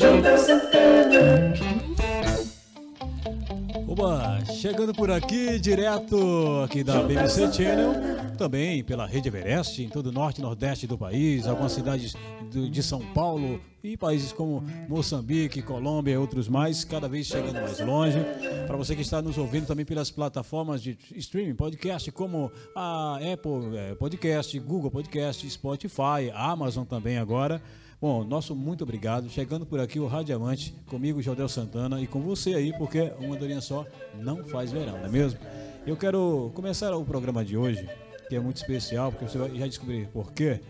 Santana. Oba, chegando por aqui, direto aqui da BBC Channel, também pela Rede Everest, em todo o norte e nordeste do país, algumas cidades de São Paulo e países como Moçambique, Colômbia e outros mais, cada vez chegando mais longe. Para você que está nos ouvindo também pelas plataformas de streaming, podcast, como a Apple eh, Podcast, Google Podcast, Spotify, Amazon também agora. Bom, nosso muito obrigado. Chegando por aqui o Radiamante, comigo, Jodel Santana, e com você aí, porque uma andorinha só não faz verão, não é mesmo? Eu quero começar o programa de hoje, que é muito especial, porque você vai já descobrir por quê,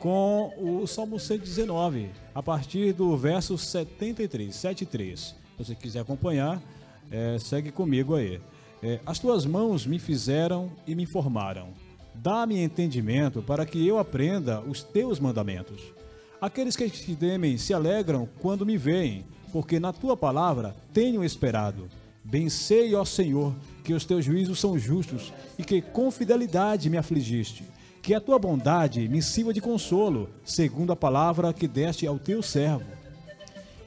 com o Salmo 119, a partir do verso 73, 73. Se você quiser acompanhar, eh, segue comigo aí. Eh, As tuas mãos me fizeram e me formaram. Dá-me entendimento para que eu aprenda os teus mandamentos. Aqueles que te temem se alegram quando me veem, porque na tua palavra tenho esperado. Bem sei, ó Senhor, que os teus juízos são justos e que com fidelidade me afligiste. Que a tua bondade me sirva de consolo, segundo a palavra que deste ao teu servo.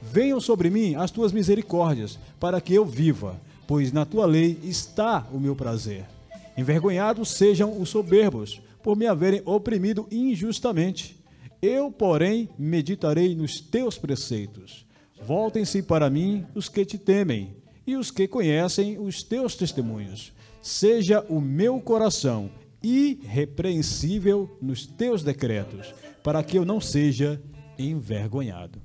Venham sobre mim as tuas misericórdias, para que eu viva, pois na tua lei está o meu prazer. Envergonhados sejam os soberbos, por me haverem oprimido injustamente. Eu, porém, meditarei nos teus preceitos. Voltem-se para mim os que te temem e os que conhecem os teus testemunhos. Seja o meu coração irrepreensível nos teus decretos, para que eu não seja envergonhado.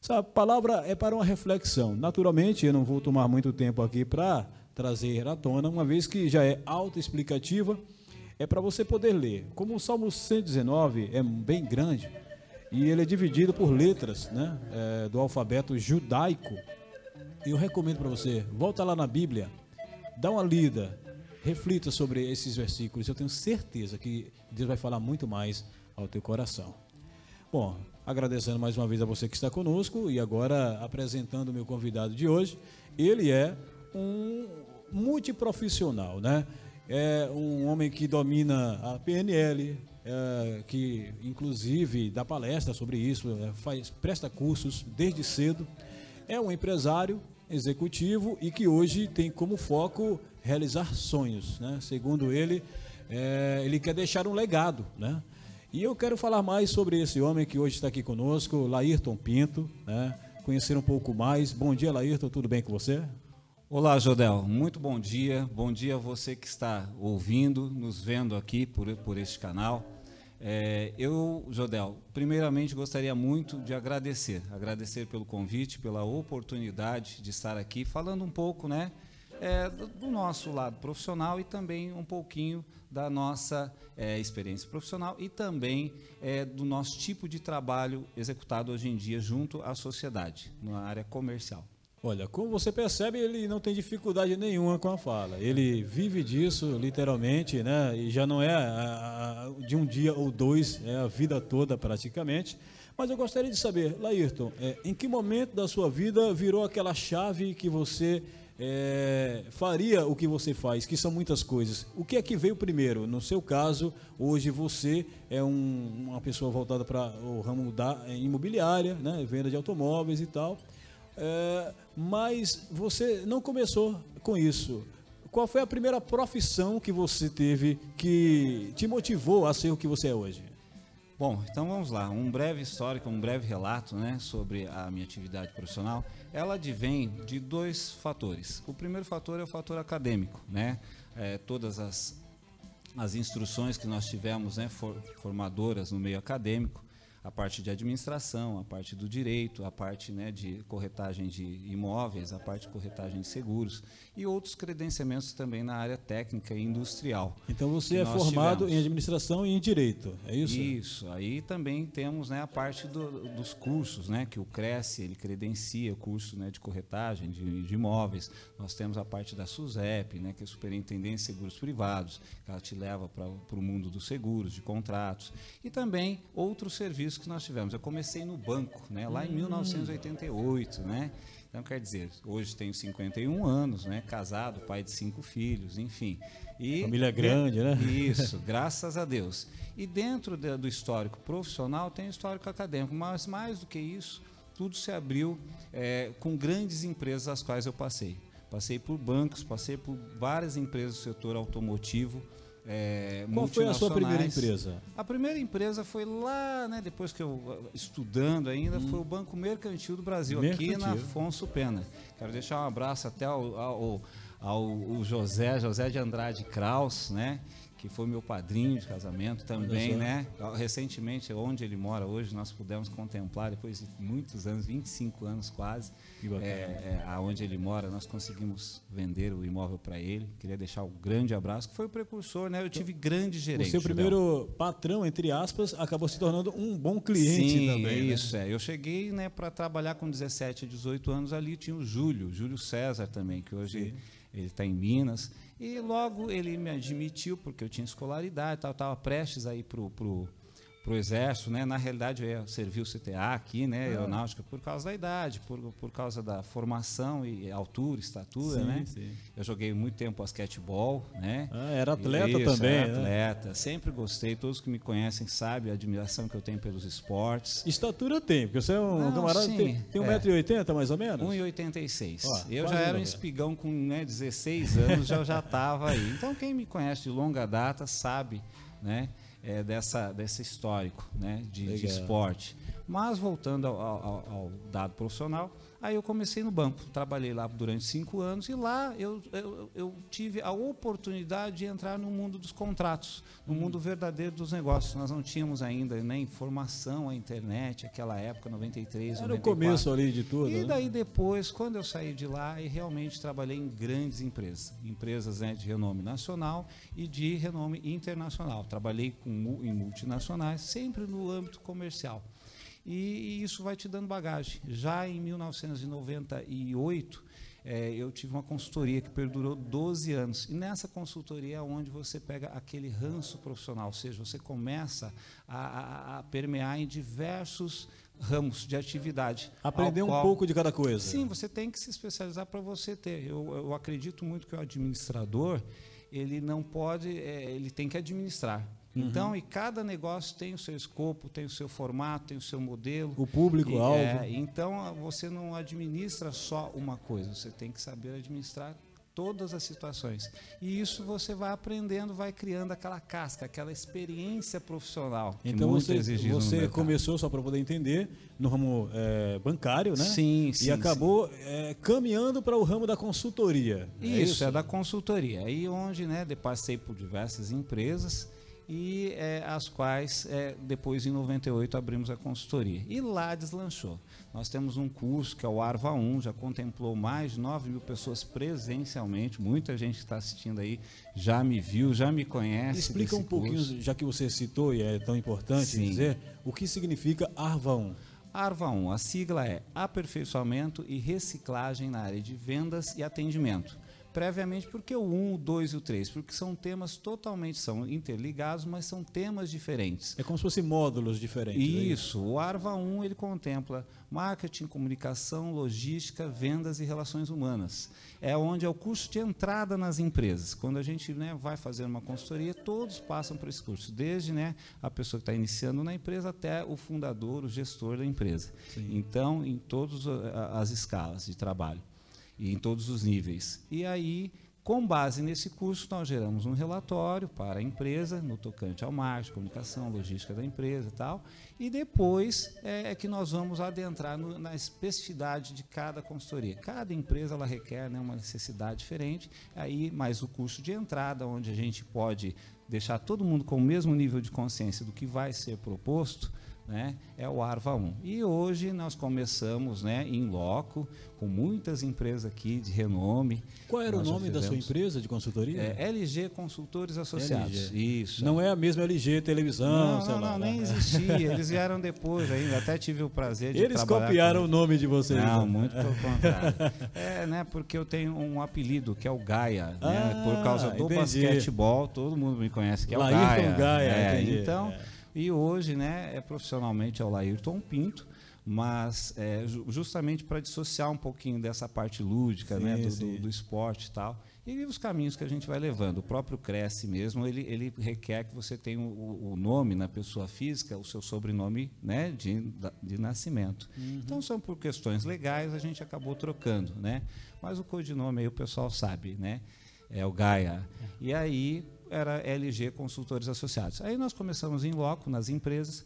Essa palavra é para uma reflexão. Naturalmente, eu não vou tomar muito tempo aqui para trazer à tona, uma vez que já é autoexplicativa, é para você poder ler. Como o Salmo 119 é bem grande e ele é dividido por letras né, é, do alfabeto judaico, eu recomendo para você, volta lá na Bíblia, dá uma lida, reflita sobre esses versículos. Eu tenho certeza que Deus vai falar muito mais ao teu coração. Bom, agradecendo mais uma vez a você que está conosco e agora apresentando o meu convidado de hoje. Ele é um multiprofissional, né? É um homem que domina a PNL, é, que inclusive dá palestra sobre isso, é, faz, presta cursos desde cedo. É um empresário executivo e que hoje tem como foco realizar sonhos, né? Segundo ele, é, ele quer deixar um legado, né? E eu quero falar mais sobre esse homem que hoje está aqui conosco, Laírton Pinto, né? Conhecer um pouco mais. Bom dia, Laírton, tudo bem com você? Olá, Jodel. Muito bom dia. Bom dia a você que está ouvindo, nos vendo aqui por, por este canal. É, eu, Jodel, primeiramente gostaria muito de agradecer, agradecer pelo convite, pela oportunidade de estar aqui falando um pouco, né, é, do, nosso lado profissional e também um pouquinho da nossa é, experiência profissional e também é, do nosso tipo de trabalho executado hoje em dia junto à sociedade, na área comercial. Olha, como você percebe, ele não tem dificuldade nenhuma com a fala. Ele vive disso, literalmente, né? E já não é a, a, de um dia ou dois, é a vida toda praticamente. Mas eu gostaria de saber, Laírton, é, em que momento da sua vida virou aquela chave que você é, faria o que você faz, que são muitas coisas. O que é que veio primeiro? No seu caso, hoje você é um, uma pessoa voltada para o ramo da imobiliária, né? venda de automóveis e tal. É, mas você não começou com isso. Qual foi a primeira profissão que você teve que te motivou a ser o que você é hoje? Bom, então vamos lá. Um breve histórico, um breve relato né, sobre a minha atividade profissional. Ela advém de dois fatores. O primeiro fator é o fator acadêmico. Né? É, todas as, as instruções que nós tivemos né, for, formadoras no meio acadêmico, a parte de administração, a parte do direito, a parte né, de corretagem de imóveis, a parte de corretagem de seguros e outros credenciamentos também na área técnica e industrial. Então você é formado tivemos. em administração e em direito, é isso? Isso. Aí também temos né, a parte do, dos cursos, né, que o Cresce ele credencia curso né, de corretagem de, de, imóveis. Nós temos a parte da SUSEP, né, que é a Superintendência de Seguros Privados, que ela te leva para o mundo dos seguros, de contratos e também outros serviços que nós tivemos. Eu comecei no banco, né, lá em 1988, né? Então, quer dizer, hoje tenho 51 anos, né? Casado, pai de cinco filhos, enfim. E, Família grande, né? Isso, graças a Deus. E dentro de, do histórico profissional tem o histórico acadêmico, mas mais do que isso, tudo se abriu é, com grandes empresas as quais eu passei. Passei por bancos, passei por várias empresas do setor automotivo. É, Qual foi a sua primeira empresa? A primeira empresa foi lá, né, depois que eu estudando ainda, hum. foi o Banco Mercantil do Brasil, Mercantil. aqui na Afonso Pena. Quero deixar um abraço até ao, ao, ao, ao José, José de Andrade Kraus, né? Que foi meu padrinho de casamento também, né? Recentemente, onde ele mora hoje, nós pudemos contemplar, depois de muitos anos, 25 anos quase, é, é, aonde ele mora, nós conseguimos vender o imóvel para ele. Queria deixar um grande abraço, que foi o precursor, né? Eu tive grande gerente. O seu primeiro patrão, entre aspas, acabou se tornando um bom cliente Sim, também. Né? isso, né? é. Eu cheguei né, para trabalhar com 17, 18 anos ali, tinha o Júlio, Júlio César também, que hoje Sim. ele está em Minas. E logo ele me admitiu, porque eu tinha escolaridade, estava prestes a ir para o para o exército, né? Na realidade eu ia servir o CTA aqui, né? Ah. Aeronáutica por causa da idade, por, por causa da formação e altura, estatura, sim, né? Sim. Eu joguei muito tempo basquetebol, né? Ah, era atleta Isso, também, era né? atleta. Sempre gostei. Todos que me conhecem sabem a admiração que eu tenho pelos esportes. Estatura tem, porque você é um Não, camarada sim, tem, tem 1,80m é. mais ou menos? 1,86m. Eu já era um espigão com né, 16 anos, já já estava aí. Então quem me conhece de longa data sabe, né? É, dessa, desse histórico né, de, de esporte. Mas voltando ao, ao, ao, dado profissional, aí eu comecei no banco, trabalhei lá durante cinco anos e lá eu, eu, eu tive a oportunidade de entrar no mundo dos contratos, no mundo verdadeiro dos negócios. Nós não tínhamos ainda né, informação, a internet, aquela época, 93, Era 94. o começo ali de tudo. E né? daí depois, quando eu saí de lá, e realmente trabalhei em grandes empresas, empresas né, de renome nacional e de renome internacional. Trabalhei com, em multinacionais, sempre no âmbito comercial e, isso vai te dando bagagem. Já em 1998, é, eu tive uma consultoria que perdurou 12 anos. E nessa consultoria é onde você pega aquele ranço profissional, ou seja, você começa a, a, a permear em diversos ramos de atividade. Aprender um qual, pouco de cada coisa. Sim, você tem que se especializar para você ter. Eu, eu acredito muito que o administrador ele não pode, é, ele tem que administrar. Uhum. Então, e cada negócio tem o seu escopo, tem o seu formato, tem o seu modelo. O público-alvo. É, então, você não administra só uma coisa, você tem que saber administrar todas as situações. E isso você vai aprendendo, vai criando aquela casca, aquela experiência profissional. Então você, você começou só para poder entender no ramo é, bancário, né? Sim, sim. E acabou é, caminhando para o ramo da consultoria. Isso, é, isso? é da consultoria. Aí onde, né, passei por diversas empresas e é, as quais é, depois em 98 abrimos a consultoria. E lá deslanchou. Nós temos um curso que é o ARVA 1, já contemplou mais de 9 mil pessoas presencialmente. Muita gente que está assistindo aí já me viu, já me conhece. Explica um pouquinho, curso. já que você citou e é tão importante Sim. dizer, o que significa ARVA 1? ARVA 1, a sigla é Aperfeiçoamento e Reciclagem na área de vendas e atendimento previamente porque o 1, o 2 e o 3, porque são temas totalmente são interligados, mas são temas diferentes. É como se fossem módulos diferentes. É isso. O ARVA 1 ele contempla marketing, comunicação, logística, vendas e relações humanas. É onde é o curso de entrada nas empresas. Quando a gente né, vai fazer uma consultoria, todos passam por esse curso, desde né, a pessoa que está iniciando na empresa até o fundador, o gestor da empresa. Sim. Então, em todas as escalas de trabalho em todos os níveis. E aí, com base nesse curso, nós geramos um relatório para a empresa, no tocante ao marketing, comunicação, logística da empresa e tal, e depois é, é que nós vamos adentrar no, na especificidade de cada consultoria. Cada empresa ela requer né, uma necessidade diferente, aí mais o curso de entrada, onde a gente pode deixar todo mundo com o mesmo nível de consciência do que vai ser proposto, né, é o Arva 1. E hoje nós começamos né, em loco, com muitas empresas aqui de renome. Qual era nós o nome da sua empresa de consultoria? É LG Consultores Associados. LG. Isso. Não é a mesma LG Televisão, não, não, lá, não, nem existia. Eles vieram depois ainda. Até tive o prazer de Eles copiaram o nome de vocês. Não, né? muito pelo contrário. É, né, porque eu tenho um apelido que é o Gaia, né, ah, né, por causa do entendi. basquetebol, todo mundo me conhece que é o Gaia. Gaia, é, então, é. E hoje, né, é profissionalmente é o Laírton Pinto, mas é, justamente para dissociar um pouquinho dessa parte lúdica, sim, né, do, do, do, esporte e tal. E os caminhos que a gente vai levando. O próprio Cresce mesmo, ele, ele requer que você tenha o, o nome na pessoa física, o seu sobrenome né, de, de nascimento. Uhum. Então, são por questões legais, a gente acabou trocando. Né? Mas o codinome aí o pessoal sabe, né? é o Gaia. E aí era LG Consultores Associados. Aí nós começamos em loco, nas empresas,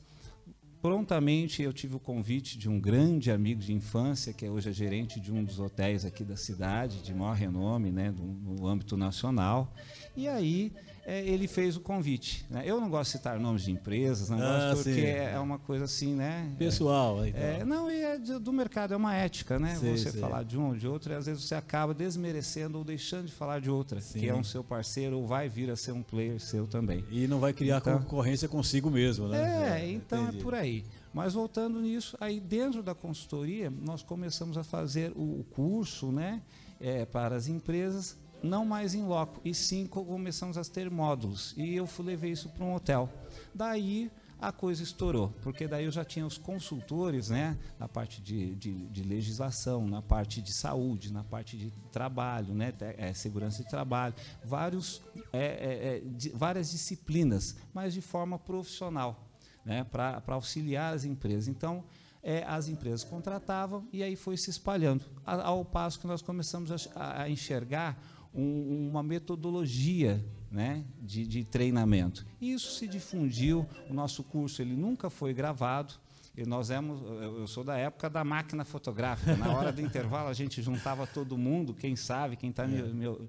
prontamente eu tive o convite de um grande amigo de infância, que é hoje é gerente de um dos hotéis aqui da cidade, de maior renome né, no âmbito nacional. E aí é, ele fez o convite. Né? Eu não gosto de citar nomes de empresas, não ah, gosto porque é, é uma coisa assim, né? Pessoal. É, então. não, e é do mercado, é uma ética, né? Sim, você sim. falar de um ou de outro, e às vezes você acaba desmerecendo ou deixando de falar de outra, sim. que é um seu parceiro ou vai vir a ser um player seu também. E não vai criar então, concorrência consigo mesmo, né? É, então entendi. é por aí. Mas voltando nisso, aí dentro da consultoria, nós começamos a fazer o curso, né? É, para as empresas não mais em loco, e sim começamos a ter módulos. E eu fui, levei isso para um hotel. Daí a coisa estourou, porque daí eu já tinha os consultores, né, na parte de, de, de legislação, na parte de saúde, na parte de trabalho, né, é, segurança de trabalho, vários, é, é, de, várias disciplinas, mas de forma profissional, né, para auxiliar as empresas. Então, é, as empresas contratavam e aí foi se espalhando, ao passo que nós começamos a, a enxergar um, uma metodologia né, de, de, treinamento. Isso se difundiu, o nosso curso ele nunca foi gravado. E nós éramos, eu sou da época da máquina fotográfica. Na hora do intervalo a gente juntava todo mundo, quem sabe, quem está é. me, me,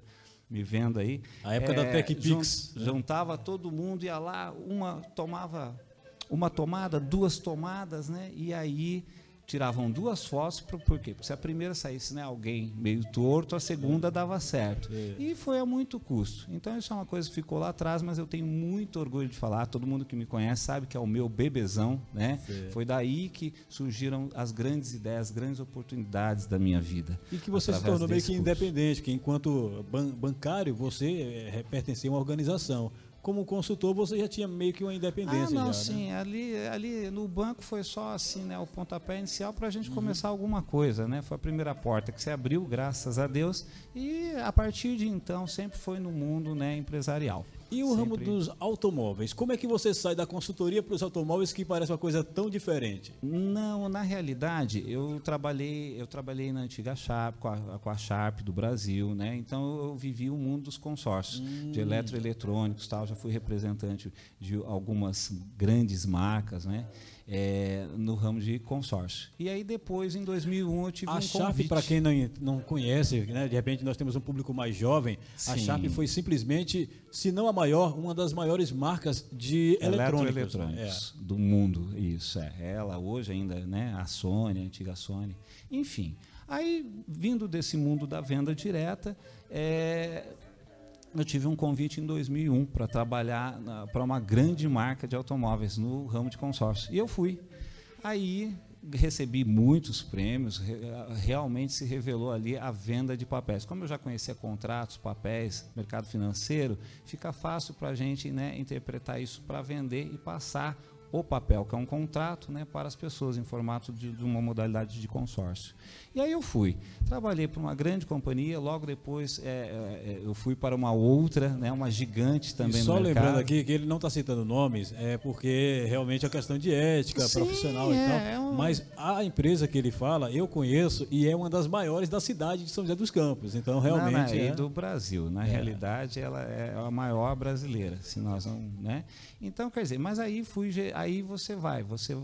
me, vendo aí. A época é, da TechPix. Junt, né? Juntava todo mundo, ia lá, uma tomava uma tomada, duas tomadas, né? E aí tiravam duas fotos, por, por quê? Porque se a primeira saísse né, alguém meio torto, a segunda dava certo. É. E foi a muito custo. Então isso é uma coisa que ficou lá atrás, mas eu tenho muito orgulho de falar. Todo mundo que me conhece sabe que é o meu bebezão. Né? Foi daí que surgiram as grandes ideias, as grandes oportunidades da minha vida. E que você se tornou meio que independente, que enquanto ban bancário você é, pertencia a uma organização como consultor você já tinha meio que uma independência. Ah, não, já, sim. Né? Ali, ali no banco foi só assim, né, o pontapé inicial para a gente uhum. começar alguma coisa, né? Foi a primeira porta que se abriu, graças a Deus. E a partir de então sempre foi no mundo, né, empresarial. E o Sempre. ramo dos automóveis? Como é que você sai da consultoria para os automóveis que parece uma coisa tão diferente? Não, na realidade, eu trabalhei, eu trabalhei na antiga Sharp, com a, com a Sharp do Brasil, né? Então eu vivi o mundo dos consórcios hum. de eletroeletrônicos, tal. Já fui representante de algumas grandes marcas, né? É, no ramo de consórcio. E aí depois, em 2001, eu tive a um Sharp, para quem não, não conhece, né, de repente nós temos um público mais jovem, Sim. a Sharp foi simplesmente, se não a maior, uma das maiores marcas de eletrônicos, é. do mundo. Isso, é. Ela hoje ainda, né, a Sony, a antiga Sony. Enfim, aí vindo desse mundo da venda direta, é, eu tive um convite em 2001 para trabalhar para uma grande marca de automóveis no ramo de consórcio. E eu fui. Aí recebi muitos prêmios, realmente se revelou ali a venda de papéis. Como eu já conhecia contratos, papéis, mercado financeiro, fica fácil para a gente né, interpretar isso para vender e passar o papel, que é um contrato, né, para as pessoas em formato de, de, uma modalidade de consórcio. E aí eu fui, trabalhei para uma grande companhia, logo depois é, é, eu fui para uma outra, né, uma gigante também e só no mercado. lembrando aqui que ele não está citando nomes, é porque realmente é questão de ética Sim, profissional é, e tal. É um... Mas a empresa que ele fala, eu conheço e é uma das maiores da cidade de São José dos Campos. Então realmente não, não, é do Brasil. Na é. realidade, ela é a maior brasileira, se nós não, né? Então quer dizer, mas aí fui aí você vai, você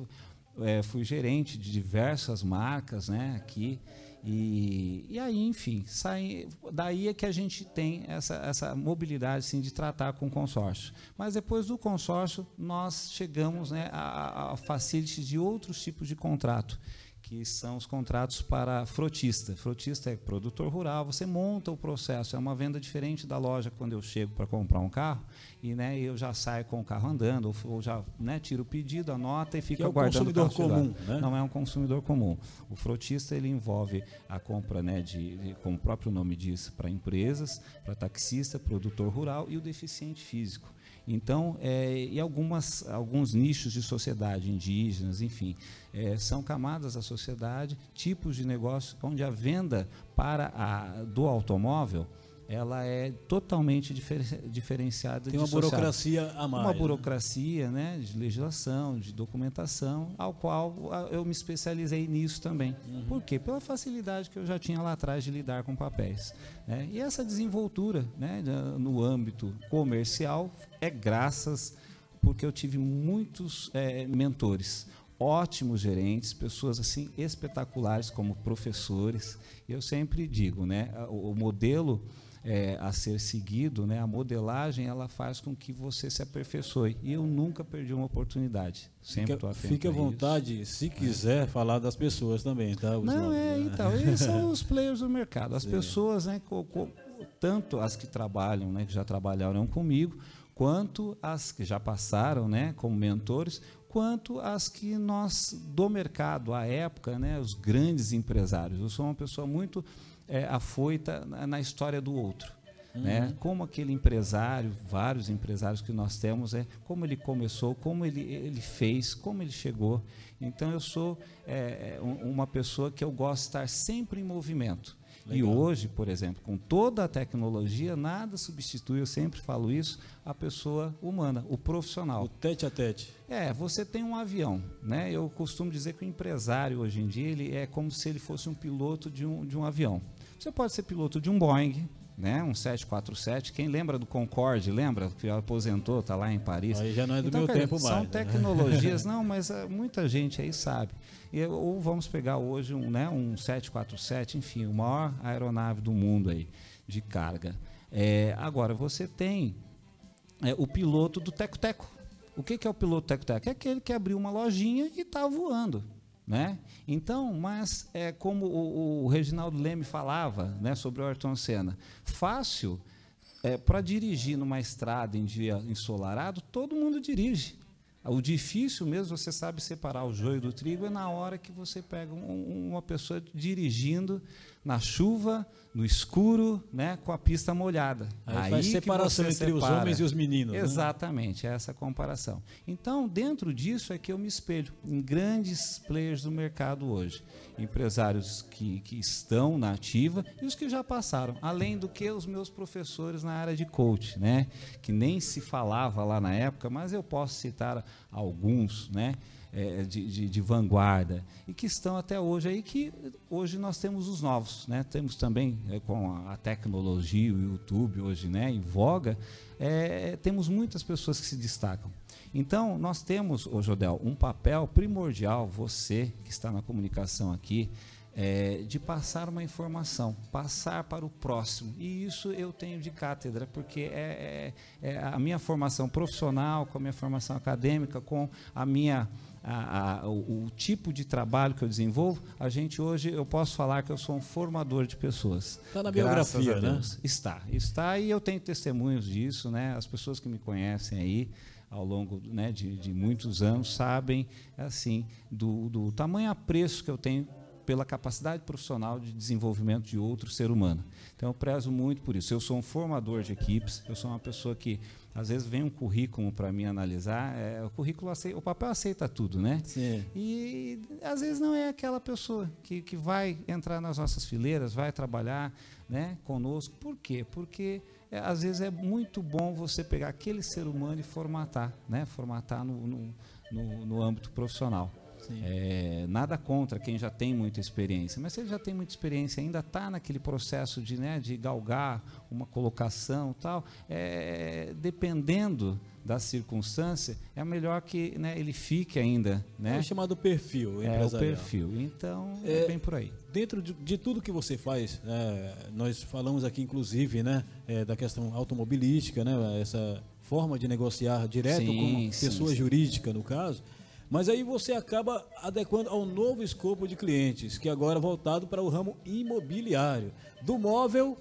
é, fui gerente de diversas marcas, né, aqui, e, e aí, enfim, sai, daí é que a gente tem essa, essa mobilidade assim, de tratar com o consórcio. Mas depois do consórcio, nós chegamos né, a, a facility de outros tipos de contrato que são os contratos para frotista. Frotista é produtor rural, você monta o processo, é uma venda diferente da loja quando eu chego para comprar um carro e né, eu já saio com o carro andando, ou, ou já né, tiro o pedido, anota e fica é guardando um consumidor comum. Né? Não é um consumidor comum. O frotista ele envolve a compra, né, de, de como o próprio nome diz, para empresas, para taxista, produtor rural e o deficiente físico. Então, é, e algumas, alguns nichos de sociedade, indígenas, enfim, é, são camadas da sociedade, tipos de negócio onde a venda para a, do automóvel ela é totalmente difer diferenciada Tem uma burocracia a mais. Uma né? burocracia né, de legislação, de documentação, ao qual eu me especializei nisso também. Uhum. Por quê? Pela facilidade que eu já tinha lá atrás de lidar com papéis. Né? E essa desenvoltura né, no âmbito comercial é graças porque eu tive muitos é, mentores ótimos gerentes, pessoas assim espetaculares como professores. Eu sempre digo, né, o, o modelo é, a ser seguido, né, a modelagem ela faz com que você se aperfeiçoe. E eu nunca perdi uma oportunidade. Sempre fica, fique à vontade, isso. se quiser, é. falar das pessoas também, tá? Os Não, nomes, é, né? então, eles são os players do mercado. As Sim. pessoas, né, co, co, tanto as que trabalham, né, que já trabalharam comigo, quanto as que já passaram, né, como mentores, quanto as que nós do mercado, à época, né, os grandes empresários. Eu sou uma pessoa muito é, afoita na, na história do outro. Uhum. Né? Como aquele empresário, vários empresários que nós temos, é como ele começou, como ele, ele fez, como ele chegou. Então eu sou é, é uma pessoa que eu gosto de estar sempre em movimento. Legal. E hoje, por exemplo, com toda a tecnologia, nada substitui, eu sempre falo isso, a pessoa humana, o profissional. O tete a tete. É, você tem um avião, né? Eu costumo dizer que o empresário hoje em dia ele é como se ele fosse um piloto de um, de um avião. Você pode ser piloto de um Boeing, né? Um 747. Quem lembra do Concorde, lembra que aposentou, está lá em Paris. Aí já não é do então, meu tempo são mais. São né? tecnologias, não, mas uh, muita gente aí sabe. E, ou vamos pegar hoje um, né, um 747, enfim, o maior aeronave do mundo aí de carga. É, agora você tem é, o piloto do teco-teco. O que, que é o piloto teco-teco? É aquele que abriu uma lojinha e está voando. Né? Então, mas é como o, o Reginaldo Leme falava né, sobre o Ayrton Senna, fácil é, para dirigir numa estrada em dia ensolarado, todo mundo dirige. O difícil mesmo, você sabe separar o joio do trigo, é na hora que você pega um, uma pessoa dirigindo na chuva, no escuro, né, com a pista molhada. Aí, Aí faz separação entre separa. os homens e os meninos. Né? Exatamente, né? é essa comparação. Então, dentro disso é que eu me espelho em grandes players do mercado hoje. Empresários que, que estão na ativa e os que já passaram. Além do que os meus professores na área de coach, né? que nem se falava lá na época, mas eu posso citar alguns, né? É, de, de, de, vanguarda e que estão até hoje aí, que hoje nós temos os novos, né? Temos também é, com a tecnologia, o YouTube hoje, né, em voga, é, temos muitas pessoas que se destacam. Então, nós temos, ô Jodel, um papel primordial, você que está na comunicação aqui, é, de passar uma informação, passar para o próximo. E isso eu tenho de cátedra, porque é, é, é a minha formação profissional, com a minha formação acadêmica, com a minha a, a, o, o, tipo de trabalho que eu desenvolvo, a gente hoje, eu posso falar que eu sou um formador de pessoas. Está na biografia, né? Está, está e eu tenho testemunhos disso, né? As pessoas que me conhecem aí ao longo né, de, de muitos anos sabem assim do, do tamanho apreço que eu tenho pela capacidade profissional de desenvolvimento de outro ser humano. Então eu prezo muito por isso. Eu sou um formador de equipes, eu sou uma pessoa que às vezes vem um currículo para mim analisar, é, o currículo aceita, o papel aceita tudo, né? Sim. E às vezes não é aquela pessoa que, que vai entrar nas nossas fileiras, vai trabalhar, né, conosco. Por quê? Porque é, às vezes é muito bom você pegar aquele ser humano e formatar, né? Formatar no, no, no, no âmbito profissional. É, nada contra quem já tem muita experiência, mas se ele já tem muita experiência, ainda está naquele processo de, né, de galgar uma colocação tal, é, dependendo da circunstância, é melhor que né, ele fique ainda. Né? É chamado perfil É o perfil. Então, é, é bem por aí. Dentro de, de tudo que você faz, é, nós falamos aqui, inclusive, né, é, da questão automobilística, né, essa forma de negociar direto sim, com pessoa sim, jurídica, sim. no caso. Mas aí você acaba adequando ao novo escopo de clientes, que agora é voltado para o ramo imobiliário. Do móvel,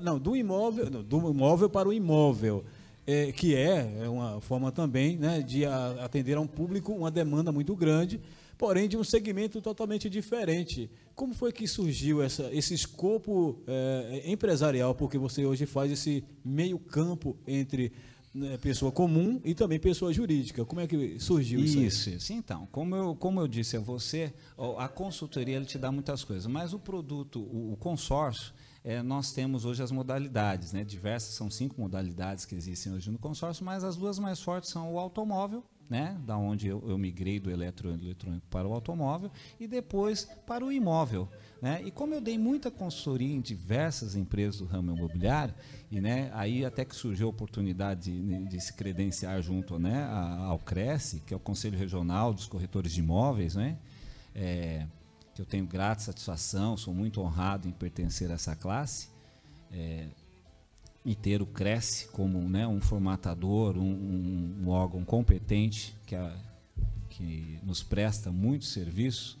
não, do imóvel, não, do imóvel para o imóvel. É, que é, é uma forma também né, de atender a um público, uma demanda muito grande, porém de um segmento totalmente diferente. Como foi que surgiu essa, esse escopo é, empresarial? Porque você hoje faz esse meio campo entre né, pessoa comum e também pessoa jurídica. Como é que surgiu isso? Isso, isso. Então, como eu, como eu disse a você, a consultoria ele te dá muitas coisas, mas o produto, o, o consórcio, é, nós temos hoje as modalidades, né? diversas, são cinco modalidades que existem hoje no consórcio, mas as duas mais fortes são o automóvel, né? da onde eu, eu migrei do eletroeletrônico para o automóvel, e depois para o imóvel. Né? E como eu dei muita consultoria em diversas empresas do ramo imobiliário, e né, aí até que surgiu a oportunidade de, de se credenciar junto né, ao Cresce, que é o Conselho Regional dos Corretores de Imóveis, né? É, que eu tenho grata satisfação, sou muito honrado em pertencer a essa classe. É, e ter o Cresce como né, um formatador, um, um, órgão competente que, a, que nos presta muito serviço,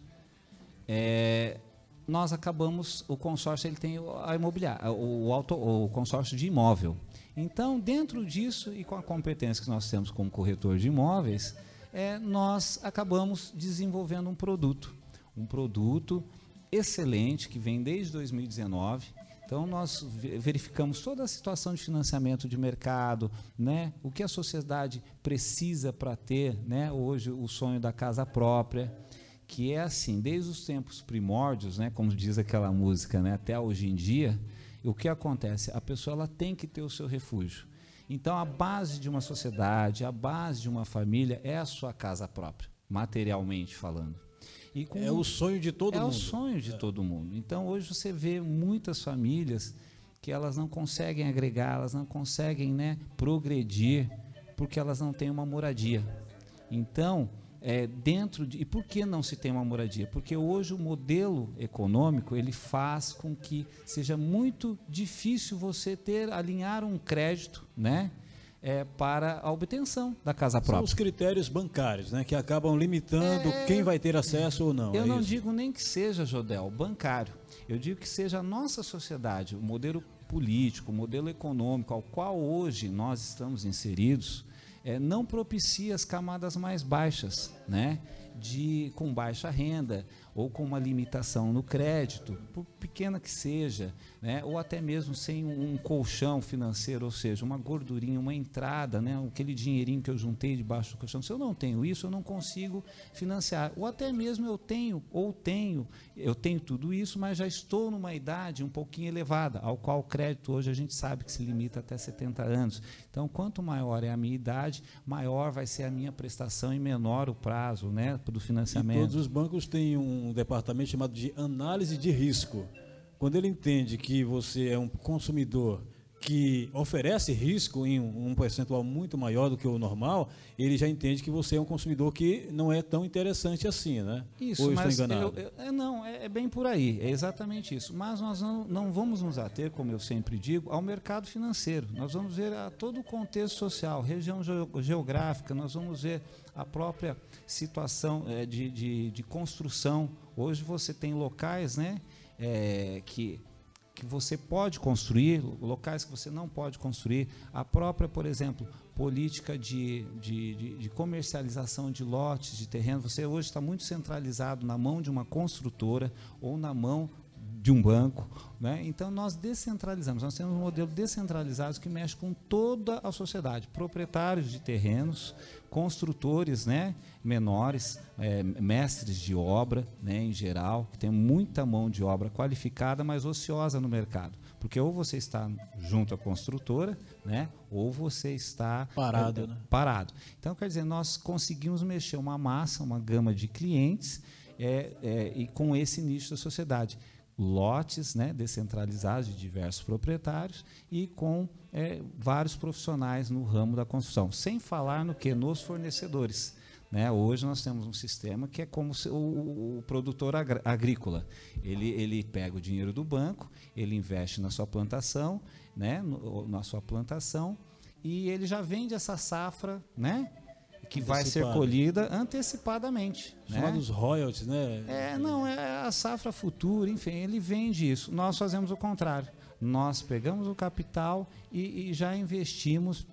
é, nós acabamos, o consórcio ele tem a imobiliária, o, auto, o consórcio de imóvel. Então, dentro disso e com a competência que nós temos como corretor de imóveis, é, nós acabamos desenvolvendo um produto, um produto excelente que vem desde 2019. Então nós verificamos toda a situação de financiamento de mercado, né? O que a sociedade precisa para ter, né? Hoje o sonho da casa própria que é assim, desde os tempos primórdios, né, como diz aquela música, né, até hoje em dia, o que acontece? A pessoa ela tem que ter o seu refúgio. Então, a base de uma sociedade, a base de uma família é a sua casa própria, materialmente falando. é o sonho de todo é mundo. É o sonho de é. todo mundo. Então, hoje você vê muitas famílias que elas não conseguem agregar, elas não conseguem né, progredir, porque elas não têm uma moradia. Então, é, dentro de, e por que não se tem uma moradia? Porque hoje o modelo econômico ele faz com que seja muito difícil você ter alinhar um crédito, né? É, para a obtenção da casa própria. São os critérios bancários, né, que acabam limitando é, quem vai ter acesso ou não. Eu é não isso? digo nem que seja, Jodel, bancário. Eu digo que seja a nossa sociedade, o modelo político, o modelo econômico ao qual hoje nós estamos inseridos, é, não propicia as camadas mais baixas, né? De, com baixa renda ou com uma limitação no crédito, por pequena que seja, né? ou até mesmo sem um, colchão financeiro, ou seja, uma gordurinha, uma entrada, né? aquele dinheirinho que eu juntei debaixo do colchão. Se eu não tenho isso, eu não consigo financiar. Ou até mesmo eu tenho, ou tenho, eu tenho tudo isso, mas já estou numa idade um pouquinho elevada, ao qual o crédito hoje a gente sabe que se limita até 70 anos. Então, quanto maior é a minha idade, maior vai ser a minha prestação e menor o prazo né, do financiamento. E todos os bancos têm um departamento chamado de análise de risco. Quando ele entende que você é um consumidor que oferece risco em um percentual muito maior do que o normal, ele já entende que você é um consumidor que não é tão interessante assim, né? Isso, Ou mas enganado? Eu, eu, é, não, é, é, bem por aí, é exatamente isso. Mas nós não, não vamos nos ater, como eu sempre digo, ao mercado financeiro. Nós vamos ver a todo o contexto social, região geográfica, nós vamos ver a própria situação é, de, de, de construção. Hoje você tem locais, né? é, que, que você pode construir, locais que você não pode construir, a própria, por exemplo, política de, de, de, de comercialização de lotes de terreno. Você hoje está muito centralizado na mão de uma construtora ou na mão de um banco. Né? Então, nós descentralizamos, nós temos um modelo descentralizado que mexe com toda a sociedade, proprietários de terrenos, construtores né, menores, é, mestres de obra né, em geral, que tem muita mão de obra qualificada, mas ociosa no mercado. Porque ou você está junto à construtora, né, ou você está parado. É, né? parado. Então, quer dizer, nós conseguimos mexer uma massa, uma gama de clientes é, é, e com esse nicho da sociedade lotes né, descentralizados de diversos proprietários e com é, vários profissionais no ramo da construção. Sem falar no que? Nos fornecedores. Né? Hoje nós temos um sistema que é como o, o, produtor agrícola. Ele, ele pega o dinheiro do banco, ele investe na sua plantação, né? No, na sua plantação, e ele já vende essa safra né? Que vai ser colhida antecipadamente. Chamados né? royalties, né? É, não, é a safra futura, enfim, ele vende isso. Nós fazemos o contrário. Nós pegamos o capital e, e já investimos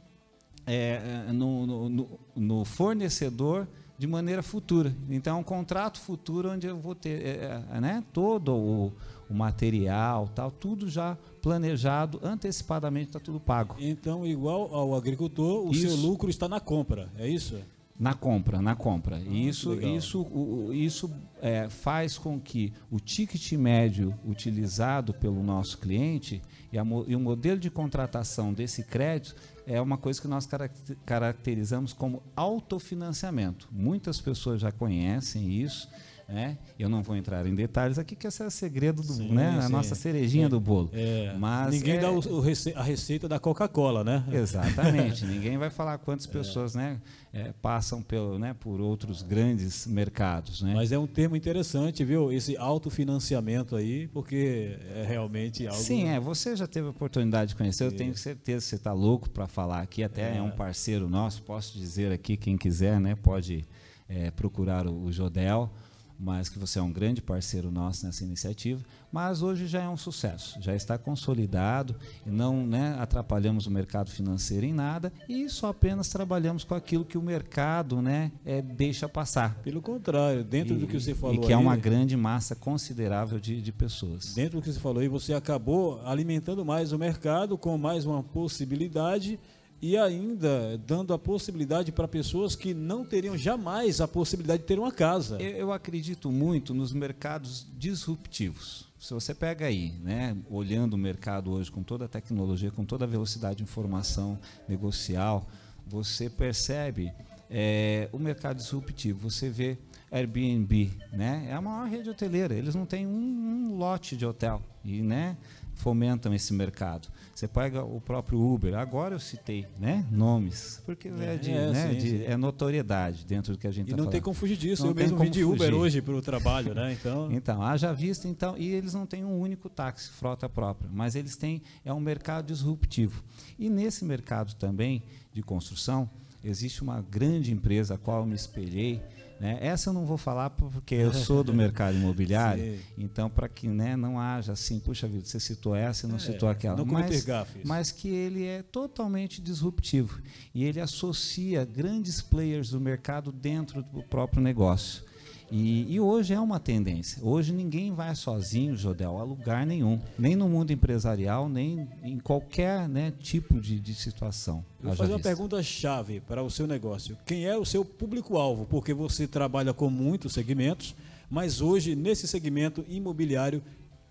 é, no, no, no, no, fornecedor de maneira futura. Então, é um contrato futuro onde eu vou ter é, é né, todo o, o material, tal, tudo já planejado antecipadamente, está tudo pago. Então, igual ao agricultor, o isso. seu lucro está na compra, é isso? Na compra, na compra. Ah, isso, isso, o- isso é, faz com que o ticket médio utilizado pelo nosso cliente e, a e o modelo de contratação desse crédito é uma coisa que nós caracte- caracterizamos como autofinanciamento. Muitas pessoas já conhecem isso. Né? Eu não vou entrar em detalhes aqui, que esse é o segredo do, Sim, né? a sim. nossa cerejinha do bolo. É, Mas ninguém é- dá o- o rece- a receita da Coca-Cola, né? Exatamente. Ninguém vai falar quantas pessoas né, é, passam pelo, né, por outros grandes mercados. Né? Mas é um termo interessante, viu? Esse autofinanciamento aí, porque é realmente algo. Sim, é. Você já teve a oportunidade de conhecer. Eu tenho certeza que você está louco para falar aqui. Até é. um parceiro nosso. Posso dizer aqui, quem quiser, né, pode é, procurar o, o Jodel. Mas que você é um grande parceiro nosso nessa iniciativa. Mas hoje já é um sucesso, já está consolidado e não né, atrapalhamos o mercado financeiro em nada e só apenas trabalhamos com aquilo que o mercado né, é, deixa passar. Pelo contrário, dentro do que você falou E que é aí, uma grande massa considerável de, de pessoas. Dentro do que você falou aí, você acabou alimentando mais o mercado com mais uma possibilidade e ainda dando a possibilidade para pessoas que não teriam jamais a possibilidade de ter uma casa. Eu, eu acredito muito nos mercados disruptivos. Se você pega aí, né, olhando o mercado hoje com toda a tecnologia, com toda a velocidade de informação negocial, você percebe é, o mercado disruptivo. Você vê Airbnb, né, é a maior rede hoteleira. Eles não têm um, um lote de hotel e, né, fomentam esse mercado. Você pega o próprio Uber. Agora eu citei, né, nomes, porque é, de, É, né, sim, de- sim. é notoriedade dentro do que a gente E está não falando. tem como fugir disso. Não eu mesmo vim de Uber fugir. hoje para o trabalho, né? Então, Então, haja vista, então, e eles não têm um único táxi, frota própria, mas eles têm, é um mercado disruptivo. E nesse mercado também de construção, existe uma grande empresa a qual eu me espelhei, né? essa eu não vou falar porque eu sou do mercado imobiliário, Sim. então para que né, não haja assim, puxa vida, você citou essa e não É, citou aquela. não mas, gafes. mas que ele é totalmente disruptivo e ele associa grandes players do mercado dentro do próprio negócio. E, e hoje é uma tendência. Hoje ninguém vai sozinho, Jodel, a lugar nenhum. Nem no mundo empresarial, nem em qualquer né, tipo de, de situação. Eu vou fazer uma vista. pergunta chave para o seu negócio. Quem é o seu público-alvo? Porque você trabalha com muitos segmentos, mas hoje, nesse segmento imobiliário,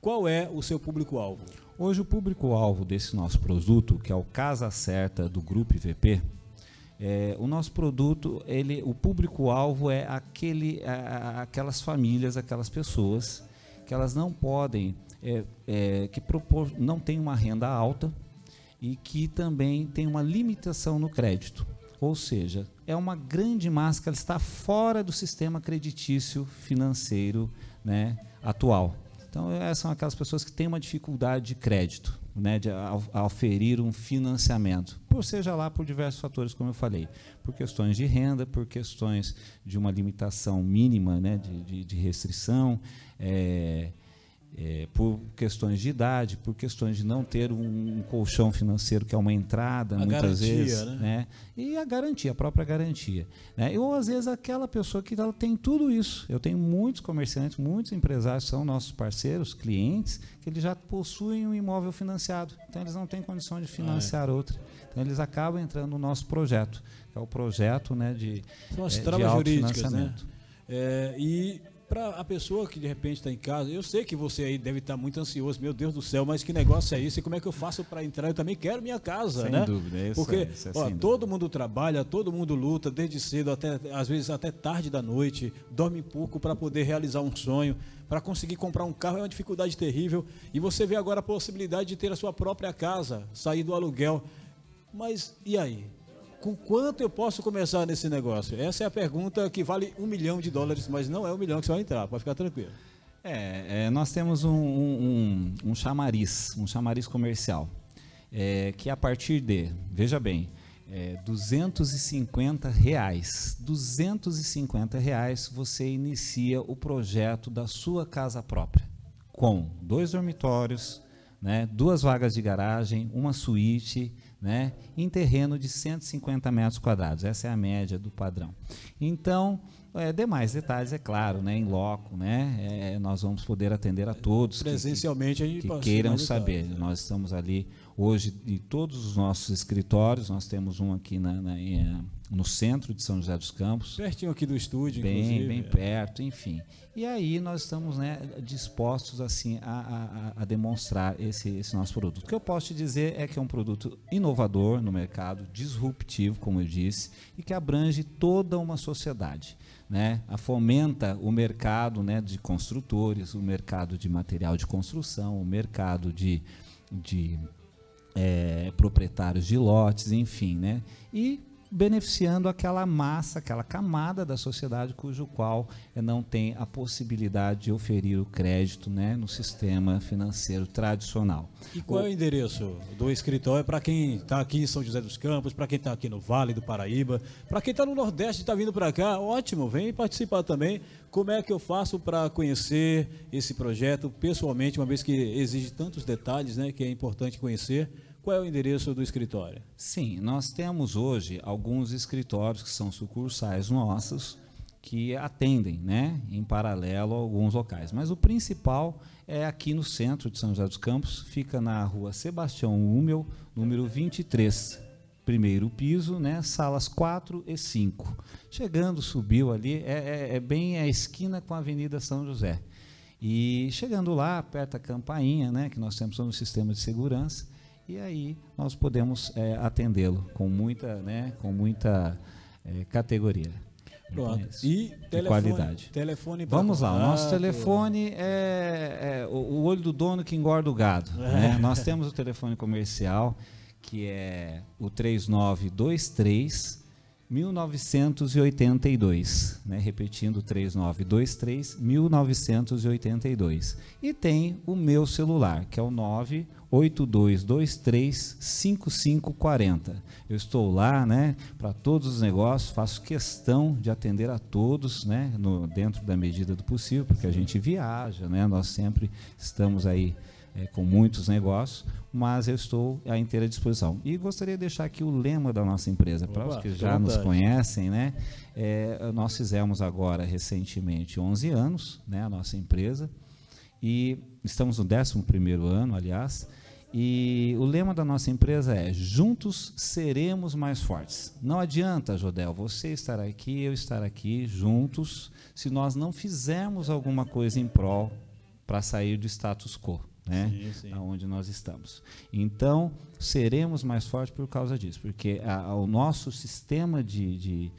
qual é o seu público-alvo? Hoje o público-alvo desse nosso produto, que é o Casa Certa do Grupo IVP, é, o nosso produto, ele, o público-alvo é aquele, a- aquelas famílias, aquelas pessoas que elas não podem, é, é, que propor, não têm uma renda alta e que também tem uma limitação no crédito. Ou seja, é uma grande massa que está fora do sistema creditício financeiro né, atual. Então, essas são aquelas pessoas que têm uma dificuldade de crédito, né, de a- um financiamento, por seja lá por diversos fatores, como eu falei, por questões de renda, por questões de uma limitação mínima né, de, de, de restrição, é, é, por questões de idade, por questões de não ter um, um colchão financeiro que é uma entrada, A muitas garantia, vezes, né? né? E a garantia, a própria garantia. Né? Ou às vezes aquela pessoa que ela tem tudo isso. Eu tenho muitos comerciantes, muitos empresários são nossos parceiros, clientes, que eles já possuem um imóvel financiado. Então eles não têm condição de Ah, é. financiar outro. Então eles acabam entrando no nosso projeto, que é o projeto né, de, São as é, travas jurídicas, né? É, e para a pessoa que de repente está em casa, eu sei que você aí deve estar muito ansioso, meu Deus do céu, mas que negócio é esse? E como é que eu faço para entrar? Eu também quero minha casa, Sem né? dúvida, isso Porque é- isso é ó, todo dúvida. mundo trabalha, todo mundo luta desde cedo até às vezes até tarde da noite, dorme pouco para poder realizar um sonho, para conseguir comprar um carro é uma dificuldade terrível. E você vê agora a possibilidade de ter a sua própria casa, sair do aluguel. Mas e aí? Com quanto eu posso começar nesse negócio? Essa é a pergunta que vale um milhão de dólares, mas não é um milhão que você vai entrar, pode ficar tranquilo. É, é, nós temos um, um, um- chamariz, um chamariz comercial, é, que a partir de, veja bem, é, 250 reais, 250 reais você inicia o projeto da sua casa própria, com dois dormitórios, né, duas vagas de garagem, uma suíte, né, em terreno de 150 metros quadrados. Essa é a média do padrão. Então, é, demais detalhes, é claro, né, em loco, né, é, nós vamos poder atender a todos que- que- Presencialmente gente que passa queiram saber. detalhes, né? Nós estamos ali hoje em todos os nossos escritórios, nós temos um aqui na, na eh, no centro de São José dos Campos. Pertinho aqui do estúdio, bem, inclusive. Bem perto, enfim. E aí nós estamos né, dispostos assim a, a, a, demonstrar esse, esse nosso produto. O que eu posso te dizer é que é um produto inovador no mercado, disruptivo, como eu disse, e que abrange toda uma sociedade. Né, a fomenta o mercado né, de construtores, o mercado de material de construção, o mercado de, de é, proprietários de lotes, enfim, né? E beneficiando aquela massa, aquela camada da sociedade cujo qual não tem a possibilidade de oferir o crédito né, no sistema financeiro tradicional. E qual o... é o endereço do escritório para quem está aqui em São José dos Campos, para quem está aqui no Vale do Paraíba, para quem está no Nordeste e está vindo para cá? Ótimo, vem participar também. Como é que eu faço para conhecer esse projeto pessoalmente, uma vez que exige tantos detalhes né, que é importante conhecer? Qual é o endereço do escritório? Sim, nós temos hoje alguns escritórios que são sucursais nossos que atendem, né, em paralelo a alguns locais. Mas o principal é aqui no centro de São José dos Campos, fica na rua Sebastião Húmel, número 23, primeiro piso, né, salas 4 e 5. Chegando, subiu ali, é, é, é bem a esquina com a Avenida São José. E chegando lá, aperta a campainha, né, que nós temos no sistema de segurança, e aí nós podemos é, atendê-lo com muita, né, com muita é, categoria. Pronto. Então, e telefone, qualidade. Telefone Vamos lá, o nosso telefone é, é o, olho do dono que engorda o gado. Né? Nós temos o telefone comercial, que é o 3923 1982, né? repetindo 3923 1982. E tem o meu celular, que é o 98223 5540. Eu estou lá, né, para todos os negócios, faço questão de atender a todos, né, no, dentro da medida do possível, porque a gente viaja, né? Nós sempre estamos aí é, com muitos negócios, mas eu estou à inteira disposição. E gostaria de deixar aqui o lema da nossa empresa, para os que já nos conhecem, né? É, nós fizemos agora recentemente 11 anos, né, a nossa empresa, e estamos no 11 ano, aliás, e o lema da nossa empresa é: Juntos seremos mais fortes. Não adianta, Jodel, você estar aqui, eu estar aqui, juntos, se nós não fizermos alguma coisa em prol para sair do status quo né? Sim, sim. Onde nós estamos. Então, seremos mais fortes por causa disso, porque a, a, o nosso sistema de, de,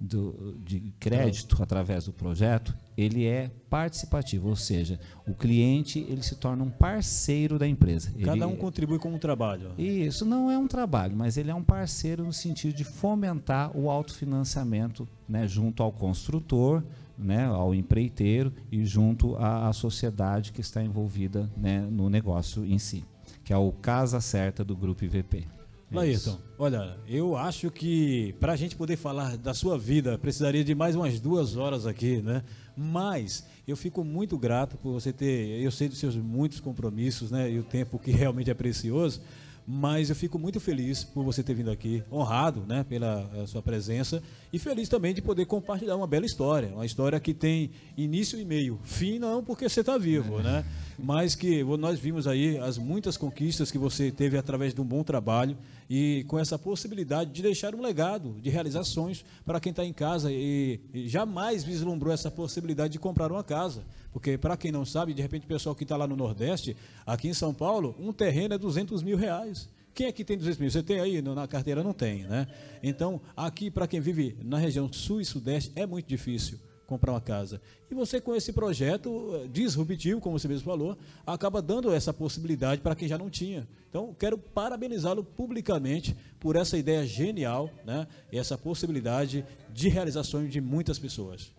do, de crédito através do projeto, ele é participativo, ou seja, o cliente ele se torna um parceiro da empresa. Cada ele, um contribui com um trabalho. Isso não é um trabalho, mas ele é um parceiro no sentido de fomentar o autofinanciamento né, junto ao construtor, né, ao empreiteiro e junto à, à sociedade que está envolvida né, no negócio em si, que é o Casa Certa do Grupo IVP. É olha, eu acho que para a gente poder falar da sua vida, precisaria de mais umas duas horas aqui, né? Mas eu fico muito grato por você ter, eu sei dos seus muitos compromissos, né? E o tempo que realmente é precioso, mas eu fico muito feliz por você ter vindo aqui, honrado né, pela eh, sua presença e feliz também de poder compartilhar uma bela história, uma história que tem início e meio, fim não porque você está vivo, né? Mas que nós vimos aí as muitas conquistas que você teve através de um bom trabalho e com essa possibilidade de deixar um legado, de realizar sonhos para quem está em casa e, e, jamais vislumbrou essa possibilidade de comprar uma casa. Porque, para quem não sabe, de repente o pessoal que está lá no Nordeste, aqui em São Paulo, um terreno é 200 mil reais. Quem aqui tem 200 mil? Você tem aí na carteira? Não tem, né? Então, aqui, para quem vive na região sul e sudeste, é muito difícil comprar uma casa. E você, com esse projeto eh, disruptivo, como você mesmo falou, acaba dando essa possibilidade para quem já não tinha. Então, quero parabenizá-lo publicamente por essa ideia genial, né? E essa possibilidade de realização de muitas pessoas.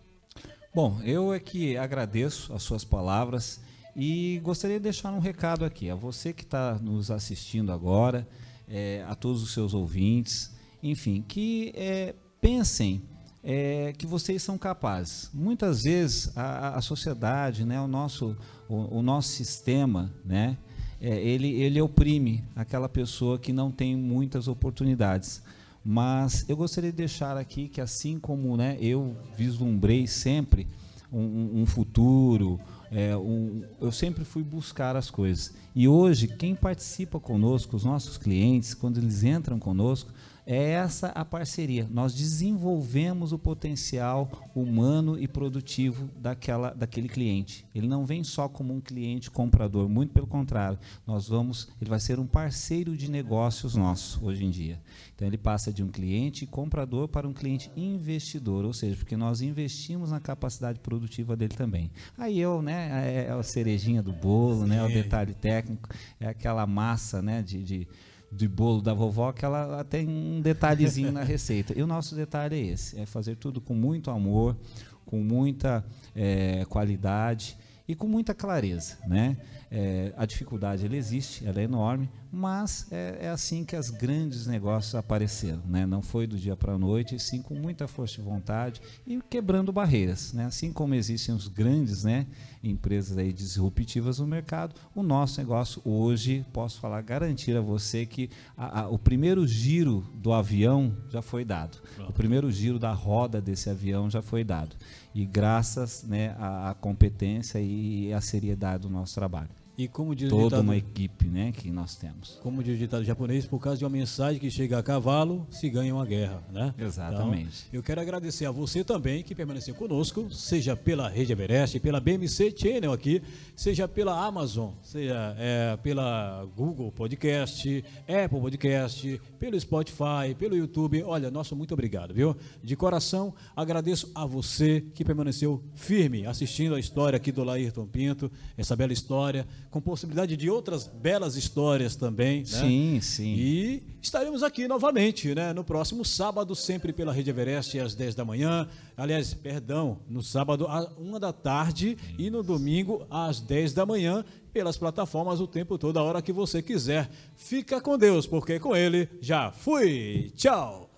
Bom, eu é que agradeço as suas palavras e gostaria de deixar um recado aqui a você que está nos assistindo agora, é, a todos os seus ouvintes, enfim, que é, pensem é, que vocês são capazes. Muitas vezes a, a sociedade, né, o, nosso, o, o nosso sistema, né, é, ele, ele oprime aquela pessoa que não tem muitas oportunidades. Mas eu gostaria de deixar aqui que assim como né, eu vislumbrei sempre um, um futuro, é, um, eu sempre fui buscar as coisas. E hoje, quem participa conosco, os nossos clientes, quando eles entram conosco, é essa a parceria. Nós desenvolvemos o potencial humano e produtivo daquela, daquele cliente. Ele não vem só como um cliente comprador, muito pelo contrário. Nós vamos, ele vai ser um parceiro de negócios nosso hoje em dia. Então ele passa de um cliente comprador para um cliente investidor, ou seja, porque nós investimos na capacidade produtiva dele também. Aí eu, né, é, é a cerejinha do bolo, Sim. né, o detalhe técnico, é aquela massa, né, de, de de bolo da vovó que ela, ela, tem um detalhezinho na receita. E o nosso detalhe é esse: é fazer tudo com muito amor, com muita é, qualidade e com muita clareza, né? É, a dificuldade ela existe, ela é enorme, mas é, é, assim que as grandes negócios apareceram, né? Não foi do dia para a noite, sim com muita força de vontade e quebrando barreiras, né? Assim como existem os grandes, né, empresas aí disruptivas no mercado, o nosso negócio hoje posso falar garantir a você que a, a, o primeiro giro do avião já foi dado, o primeiro giro da roda desse avião já foi dado e graças, né, à, à competência e à seriedade do nosso trabalho. E como diz Toda ditado, uma equipe né, que nós temos. Como diz o ditado japonês, por causa de uma mensagem que chega a cavalo, se ganha uma guerra. Né? Exatamente. Então, eu quero agradecer a você também que permaneceu conosco, seja pela Rede Everest, pela BMC Channel aqui, seja pela Amazon, seja é, pela Google Podcast, Apple Podcast, pelo Spotify, pelo YouTube. Olha, nosso muito obrigado, viu? De coração, agradeço a você que permaneceu firme assistindo a história aqui do Laírton Pinto, essa bela história com possibilidade de outras belas histórias também. Né? Sim, sim. E estaremos aqui novamente, né? No próximo sábado, sempre pela Rede Everest, às 10 da manhã. Aliás, perdão, no sábado, às 1 da tarde e no domingo, às 10 da manhã, pelas plataformas o tempo todo, a hora que você quiser. Fica com Deus, porque com Ele já fui. Tchau.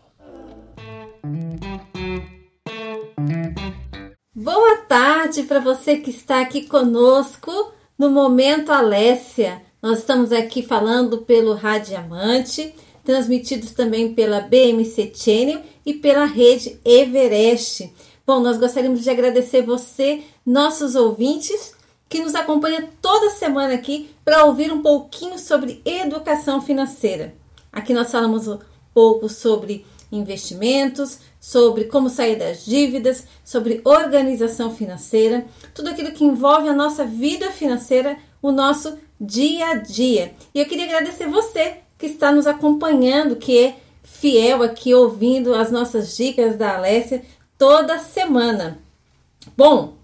Boa tarde para você que está aqui conosco no Momento Alessia. Nós estamos aqui falando pelo Radiamante, transmitidos também pela BMC Channel e pela rede Everest. Bom, nós gostaríamos de agradecer você, nossos ouvintes, que nos acompanha toda semana aqui para ouvir um pouquinho sobre educação financeira. Aqui nós falamos um pouco sobre investimentos, sobre como sair das dívidas, sobre organização financeira, tudo aquilo que envolve a nossa vida financeira, o nosso dia a dia. E eu queria agradecer você que está nos acompanhando, que é fiel aqui ouvindo as nossas dicas da Alessia toda semana. Bom,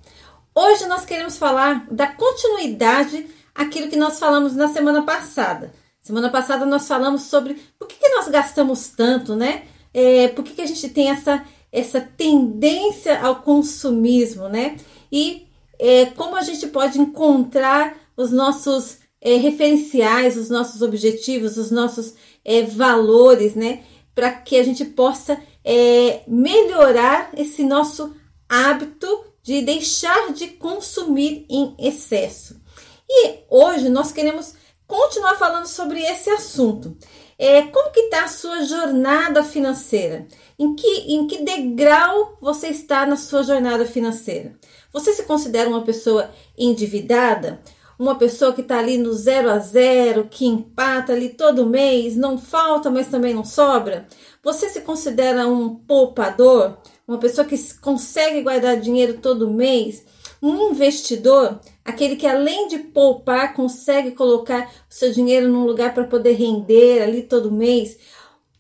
hoje nós queremos falar da continuidade aquilo que nós falamos na semana passada. Semana passada nós falamos sobre por que, que nós gastamos tanto, né? É, por que, que a gente tem essa, essa tendência ao consumismo, né? E é, como a gente pode encontrar os nossos é, referenciais, os nossos objetivos, os nossos é, valores, né? Para que a gente possa é, melhorar esse nosso hábito de deixar de consumir em excesso. E hoje nós queremos continuar falando sobre esse assunto. É, como que está a sua jornada financeira? Em que, em que degrau você está na sua jornada financeira? Você se considera uma pessoa endividada? Uma pessoa que está ali no zero a zero, que empata ali todo mês, não falta, mas também não sobra? Você se considera um poupador? Uma pessoa que consegue guardar dinheiro todo mês? Um investidor? aquele que além de poupar consegue colocar o seu dinheiro num lugar para poder render ali todo mês,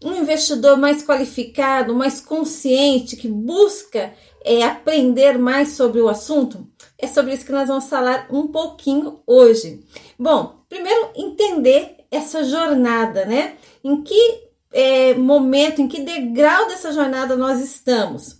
um investidor mais qualificado, mais consciente, que busca é, aprender mais sobre o assunto? É sobre isso que nós vamos falar um pouquinho hoje. Bom, primeiro entender essa jornada, né? Em que é, momento, em que degrau dessa jornada nós estamos?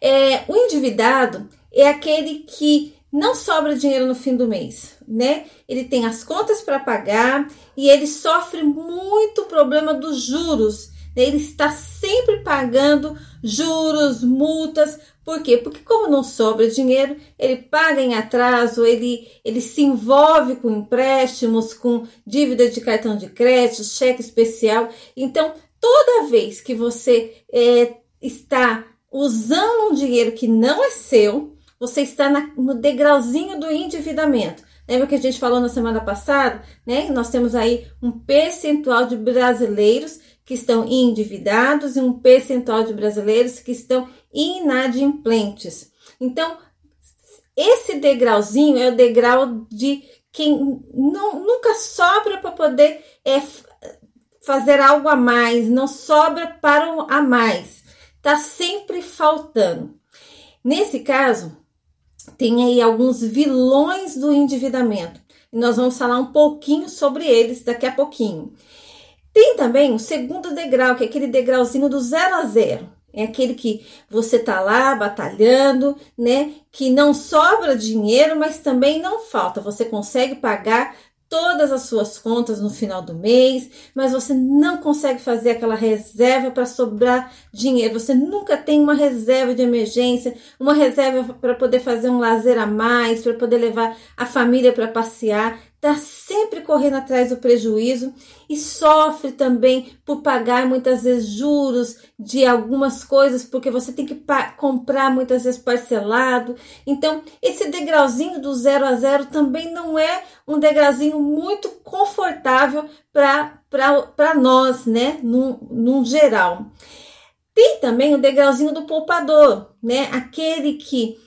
É, o endividado é aquele que não sobra dinheiro no fim do mês, né? Ele tem as contas para pagar e ele sofre muito problema dos juros. Né? Ele está sempre pagando juros, multas. Por quê? Porque como não sobra dinheiro, ele paga em atraso, ele, ele se envolve com empréstimos, com dívida de cartão de crédito, cheque especial. Então, toda vez que você é, está usando um dinheiro que não é seu, você está na, no degrauzinho do endividamento. Lembra que a gente falou na semana passada, né? Nós temos aí um percentual de brasileiros que estão endividados e um percentual de brasileiros que estão inadimplentes. Então, esse degrauzinho é o degrau de quem não, nunca sobra para poder é, fazer algo a mais, não sobra para um a mais, tá sempre faltando. Nesse caso, tem aí alguns vilões do endividamento e nós vamos falar um pouquinho sobre eles daqui a pouquinho. Tem também o segundo degrau, que é aquele degrauzinho do zero a zero. É aquele que você tá lá batalhando, né? Que não sobra dinheiro, mas também não falta. Você consegue pagar todas as suas contas no final do mês, mas você não consegue fazer aquela reserva para sobrar dinheiro. Você nunca tem uma reserva de emergência, uma reserva para poder fazer um lazer a mais, para poder levar a família para passear está sempre correndo atrás do prejuízo e sofre também por pagar muitas vezes juros de algumas coisas, porque você tem que comprar muitas vezes parcelado. Então, esse degrauzinho do zero a zero também não é um degrauzinho muito confortável para nós, né? Num, geral. Tem também o degrauzinho do poupador, né? Aquele que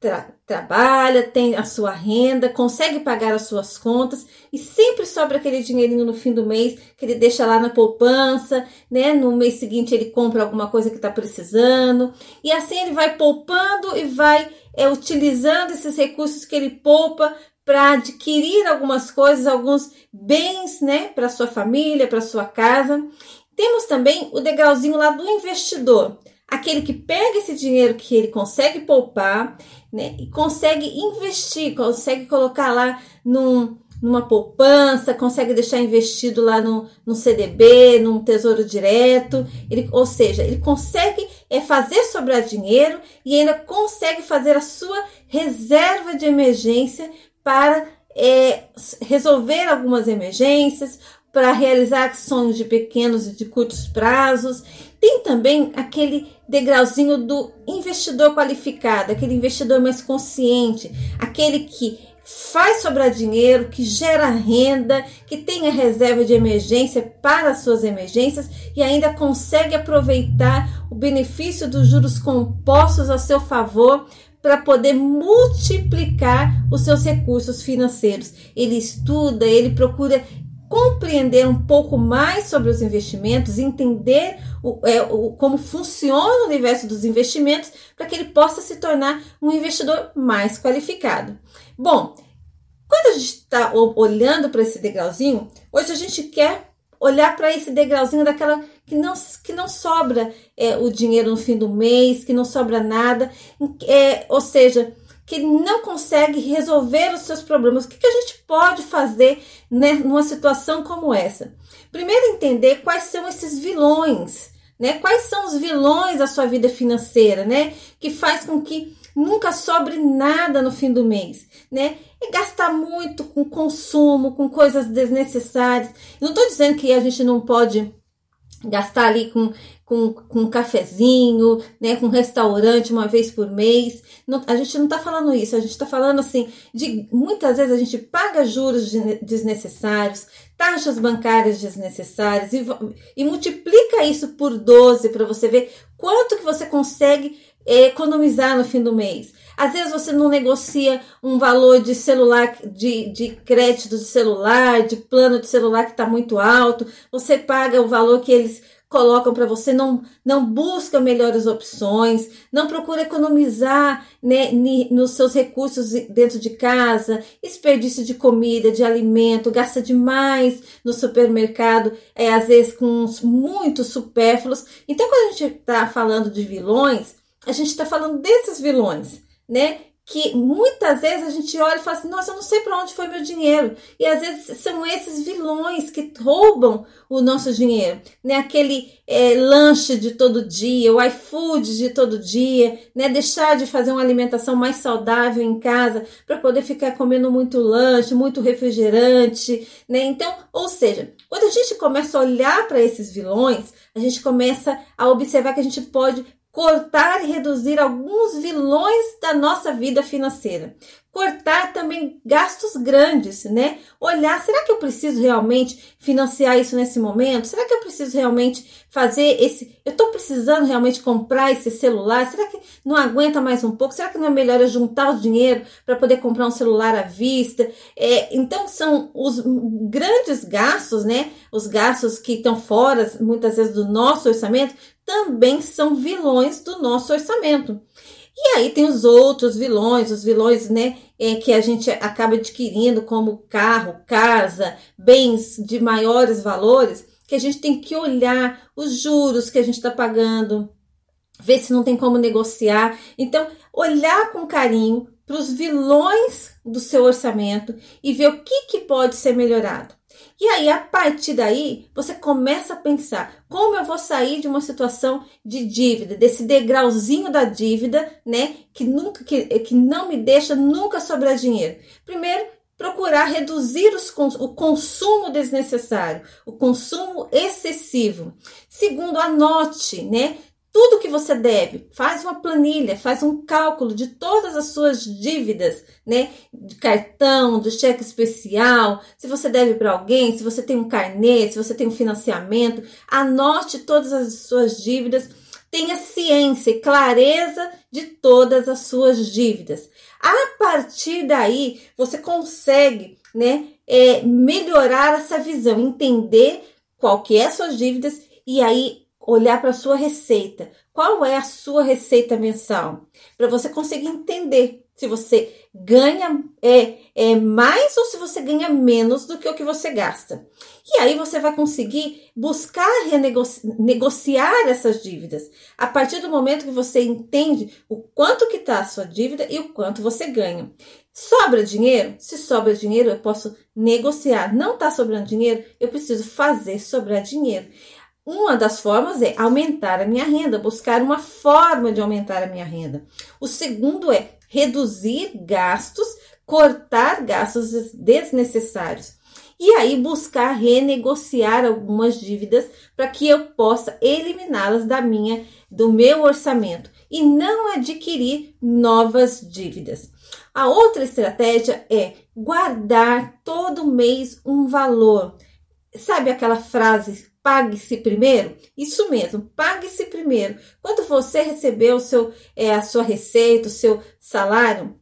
tra trabalha, tem a sua renda, consegue pagar as suas contas e sempre sobra aquele dinheirinho no fim do mês que ele deixa lá na poupança, né? No mês seguinte ele compra alguma coisa que está precisando e assim ele vai poupando e vai é, utilizando esses recursos que ele poupa para adquirir algumas coisas, alguns bens, né, para sua família, para sua casa. Temos também o degrauzinho lá do investidor aquele que pega esse dinheiro que ele consegue poupar, né, e consegue investir, consegue colocar lá num, numa poupança, consegue deixar investido lá no, no CDB, num tesouro direto, ele, ou seja, ele consegue é, fazer sobrar dinheiro e ainda consegue fazer a sua reserva de emergência para é, resolver algumas emergências, para realizar ações de pequenos e de curtos prazos. Tem também aquele degrauzinho do investidor qualificado, aquele investidor mais consciente, aquele que faz sobrar dinheiro, que gera renda, que tem a reserva de emergência para as suas emergências e ainda consegue aproveitar o benefício dos juros compostos a seu favor para poder multiplicar os seus recursos financeiros. Ele estuda, ele procura compreender um pouco mais sobre os investimentos, entender o, é, o, como funciona o universo dos investimentos, para que ele possa se tornar um investidor mais qualificado. Bom, quando a gente está olhando para esse degrauzinho, hoje a gente quer olhar para esse degrauzinho daquela que não, que não sobra é, o dinheiro no fim do mês, que não sobra nada, é, ou seja, que não consegue resolver os seus problemas. O que, que a gente pode fazer né, numa situação como essa? Primeiro, entender quais são esses vilões, né? Quais são os vilões da sua vida financeira, né? Que faz com que nunca sobre nada no fim do mês, né? É gastar muito com consumo, com coisas desnecessárias. Não estou dizendo que a gente não pode gastar ali com, com, com um cafezinho, né, com um restaurante uma vez por mês. Não, a gente não está falando isso, a gente está falando assim de muitas vezes a gente paga juros desnecessários, taxas bancárias desnecessárias e, e multiplica isso por 12 para você ver quanto que você consegue é, economizar no fim do mês. Às vezes você não negocia um valor de celular, de, de crédito de celular, de plano de celular que está muito alto, você paga o valor que eles colocam para você, não, não busca melhores opções, não procura economizar né, nos seus recursos dentro de casa, desperdício de comida, de alimento, gasta demais no supermercado, é, às vezes com muitos supérfluos. Então, quando a gente está falando de vilões, a gente está falando desses vilões né? Que muitas vezes a gente olha e fala assim: nossa, eu não sei para onde foi meu dinheiro. E às vezes são esses vilões que roubam o nosso dinheiro, né? Aquele é, lanche de todo dia, o iFood de todo dia, né? Deixar de fazer uma alimentação mais saudável em casa para poder ficar comendo muito lanche, muito refrigerante, né? Então, ou seja, quando a gente começa a olhar para esses vilões, a gente começa a observar que a gente pode cortar e reduzir alguns vilões da nossa vida financeira cortar também gastos grandes, né? Olhar, será que eu preciso realmente financiar isso nesse momento? Será que eu preciso realmente fazer esse. Eu estou precisando realmente comprar esse celular? Será que não aguenta mais um pouco? Será que não é melhor eu juntar o dinheiro para poder comprar um celular à vista? É, então, são os grandes gastos, né? Os gastos que estão fora, muitas vezes, do nosso orçamento, também são vilões do nosso orçamento. E aí tem os outros vilões, os vilões, né, é, que a gente acaba adquirindo como carro, casa, bens de maiores valores, que a gente tem que olhar os juros que a gente está pagando, ver se não tem como negociar. Então, olhar com carinho para os vilões do seu orçamento e ver o que, que pode ser melhorado. E aí, a partir daí, você começa a pensar como eu vou sair de uma situação de dívida, desse degrauzinho da dívida, né? Que nunca, que, que não me deixa nunca sobrar dinheiro. Primeiro, procurar reduzir os, o consumo desnecessário, o consumo excessivo. Segundo, anote, né? Tudo que você deve, faz uma planilha, faz um cálculo de todas as suas dívidas, né? De cartão, de cheque especial, se você deve para alguém, se você tem um carnê, se você tem um financiamento, anote todas as suas dívidas, tenha ciência e clareza de todas as suas dívidas. A partir daí, você consegue, né, é, melhorar essa visão, entender qual que é as suas dívidas e aí olhar para a sua receita. Qual é a sua receita mensal? Para você conseguir entender se você ganha é, é mais ou se você ganha menos do que o que você gasta. E aí você vai conseguir buscar renegociar essas dívidas. A partir do momento que você entende o quanto que está a sua dívida e o quanto você ganha. Sobra dinheiro? Se sobra dinheiro, eu posso negociar. Não está sobrando dinheiro? Eu preciso fazer sobrar dinheiro. Uma das formas é aumentar a minha renda, buscar uma forma de aumentar a minha renda. O segundo é reduzir gastos, cortar gastos desnecessários. E aí buscar renegociar algumas dívidas para que eu possa eliminá-las da minha do meu orçamento e não adquirir novas dívidas. A outra estratégia é guardar todo mês um valor. Sabe aquela frase pague-se primeiro? Isso mesmo, pague-se primeiro. Quando você receber o seu, é, a sua receita, o seu salário,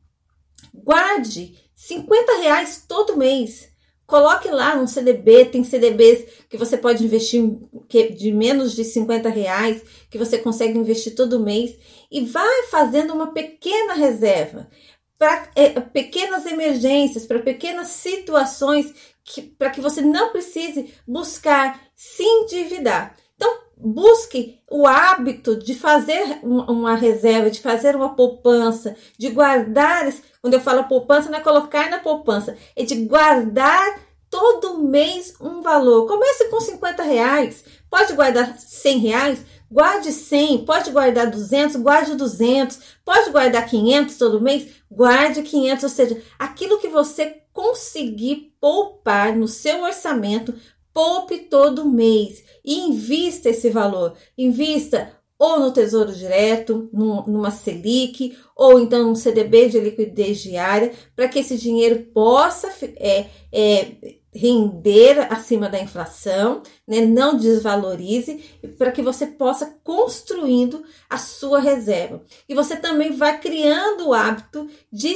guarde 50 reais todo mês. Coloque lá no CDB, tem CDBs que você pode investir de menos de 50 reais, que você consegue investir todo mês, e vai fazendo uma pequena reserva para é, pequenas emergências, para pequenas situações para que você não precise buscar se endividar. Então, busque o hábito de fazer uma reserva, de fazer uma poupança, de guardar. Quando eu falo poupança, não é colocar na poupança, é de guardar todo mês um valor. Comece com 50 reais, pode guardar 100 reais, guarde 100, pode guardar 200, guarde 200, pode guardar 500 todo mês, guarde 500, ou seja, aquilo que você conseguir poupar no seu orçamento, poupe todo mês e invista esse valor. Invista ou no Tesouro Direto, numa Selic, ou então um CDB de liquidez diária, para que esse dinheiro possa é, é, render acima da inflação, né? não desvalorize, para que você possa construindo a sua reserva. E você também vai criando o hábito de,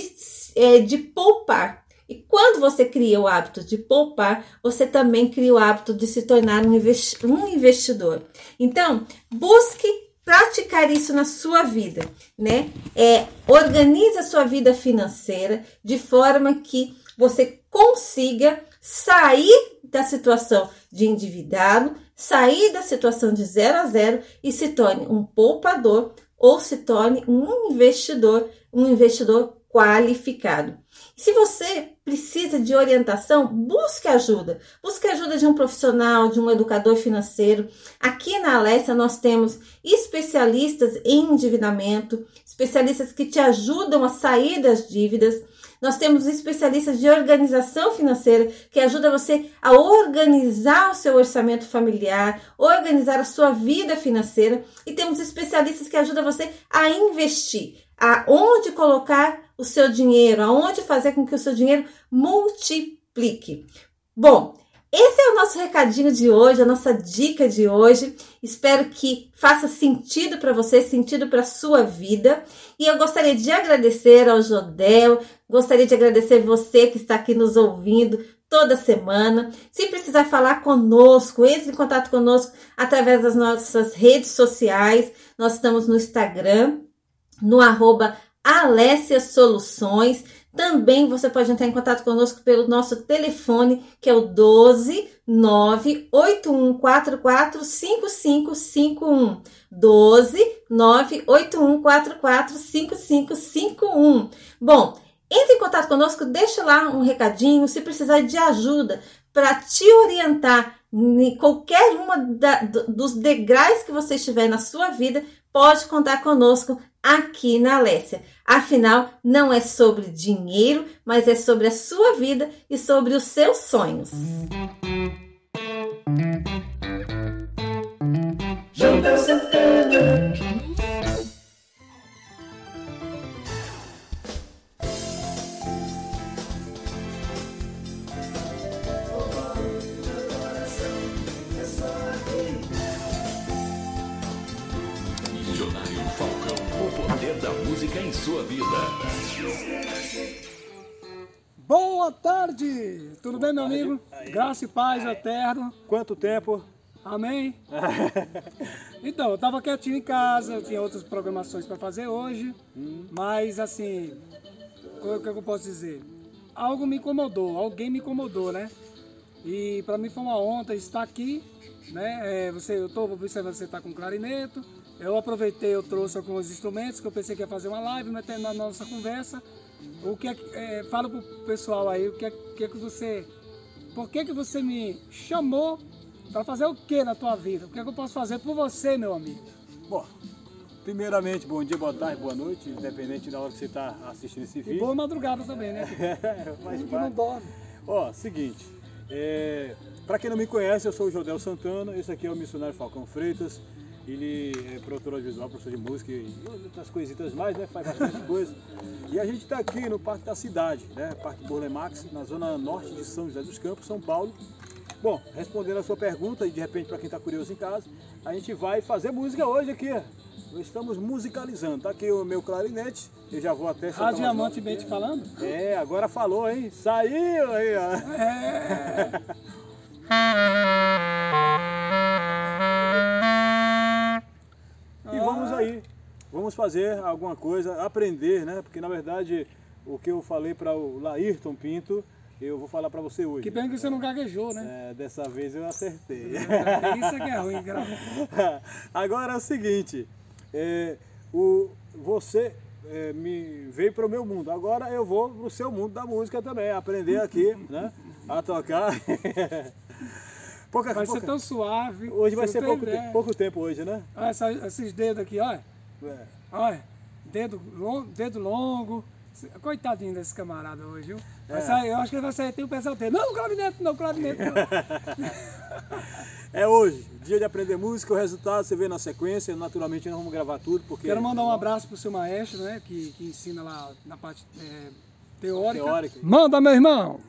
é, de poupar. E quando você cria o hábito de poupar, você também cria o hábito de se tornar um investidor. Então, busque praticar isso na sua vida, né? É, organize a sua vida financeira de forma que você consiga sair da situação de endividado, sair da situação de zero a zero e se torne um poupador ou se torne um investidor, um investidor qualificado. Se você precisa de orientação, busque ajuda. Busque ajuda de um profissional, de um educador financeiro. Aqui na Alessia nós temos especialistas em endividamento, especialistas que te ajudam a sair das dívidas. Nós temos especialistas de organização financeira que ajuda você a organizar o seu orçamento familiar, organizar a sua vida financeira e temos especialistas que ajudam você a investir, aonde colocar o seu dinheiro, aonde fazer com que o seu dinheiro multiplique. Bom, esse é o nosso recadinho de hoje, a nossa dica de hoje. Espero que faça sentido para você, sentido para sua vida. E eu gostaria de agradecer ao Jodel, gostaria de agradecer você que está aqui nos ouvindo toda semana. Se precisar falar conosco, entre em contato conosco através das nossas redes sociais. Nós estamos no Instagram, no arroba Alessia Soluções. Também você pode entrar em contato conosco pelo nosso telefone, que é o 12 98144 5551. 12 98144 5551. Bom, entre em contato conosco, deixa lá um recadinho, se precisar de ajuda para te orientar em qualquer uma da, dos degraus que você estiver na sua vida, pode contar conosco aqui na Alessia. Afinal, não é sobre dinheiro, mas é sobre a sua vida e sobre os seus sonhos. Sua vida. Boa tarde! Tudo bem, meu amigo? Graça e paz eterno. Quanto tempo? Amém? então, eu tava quietinho em casa, eu tinha outras programações para fazer hoje, hum. mas assim, o que eu posso dizer? Algo me incomodou, alguém me incomodou, né? E para mim foi uma honra estar aqui, né? É, você, eu estou observando você está com clarinete, eu aproveitei, eu trouxe alguns instrumentos que eu pensei que ia fazer uma live, mas na nossa conversa, o que é, é fala pro pessoal aí, o que é, que, é que você, por que que você me chamou para fazer o que na tua vida? O que é que eu posso fazer por você, meu amigo? Bom, primeiramente, bom dia, boa tarde, boa noite, independente da hora que você está assistindo esse vídeo. E boa madrugada também, né? Mas que não dorme. Ó, seguinte, é, para quem não me conhece, eu sou o Jodel Santana, esse aqui é o missionário Falcão Freitas. Ele é produtor audiovisual, professor de música e outras coisitas mais, né? Faz bastante coisa. E a gente está aqui no Parque da Cidade, né? Parque Burlemax, na zona norte de São José dos Campos, São Paulo. Bom, respondendo a sua pergunta, e de repente para quem está curioso em casa, a gente vai fazer música hoje aqui. Nós estamos musicalizando. Tá aqui o meu clarinete, eu já vou até... Ah, Diamante Mente falando? É, agora falou, hein? Saiu aí, ó. É. vamos fazer alguma coisa, aprender, né? Porque na verdade o que eu falei para o Laírton Pinto, eu vou falar para você hoje. Que pena que você não gaguejou, né? É, dessa vez eu acertei. É, isso é que é ruim, grava. Agora é o seguinte, é, o, você é, me veio para o meu mundo, agora eu vou para o seu mundo da música também, aprender aqui, né? A tocar. Pouca, vai pouca. ser tão suave. Hoje vai ser pouco, te, pouco, tempo hoje, né? Olha essa, esses dedos aqui, olha. É. Olha, dedo, long, dedo longo. Coitadinho desse camarada hoje, viu? É. Sair, eu acho que ele vai sair, tem um pesadelo. Não, clarinete não, clarinete não. é hoje, dia de aprender música, o resultado você vê na sequência, naturalmente nós vamos gravar tudo, porque... Quero mandar um abraço pro seu maestro, né, que, que ensina lá na parte é, teórica. teórica. Manda, meu irmão!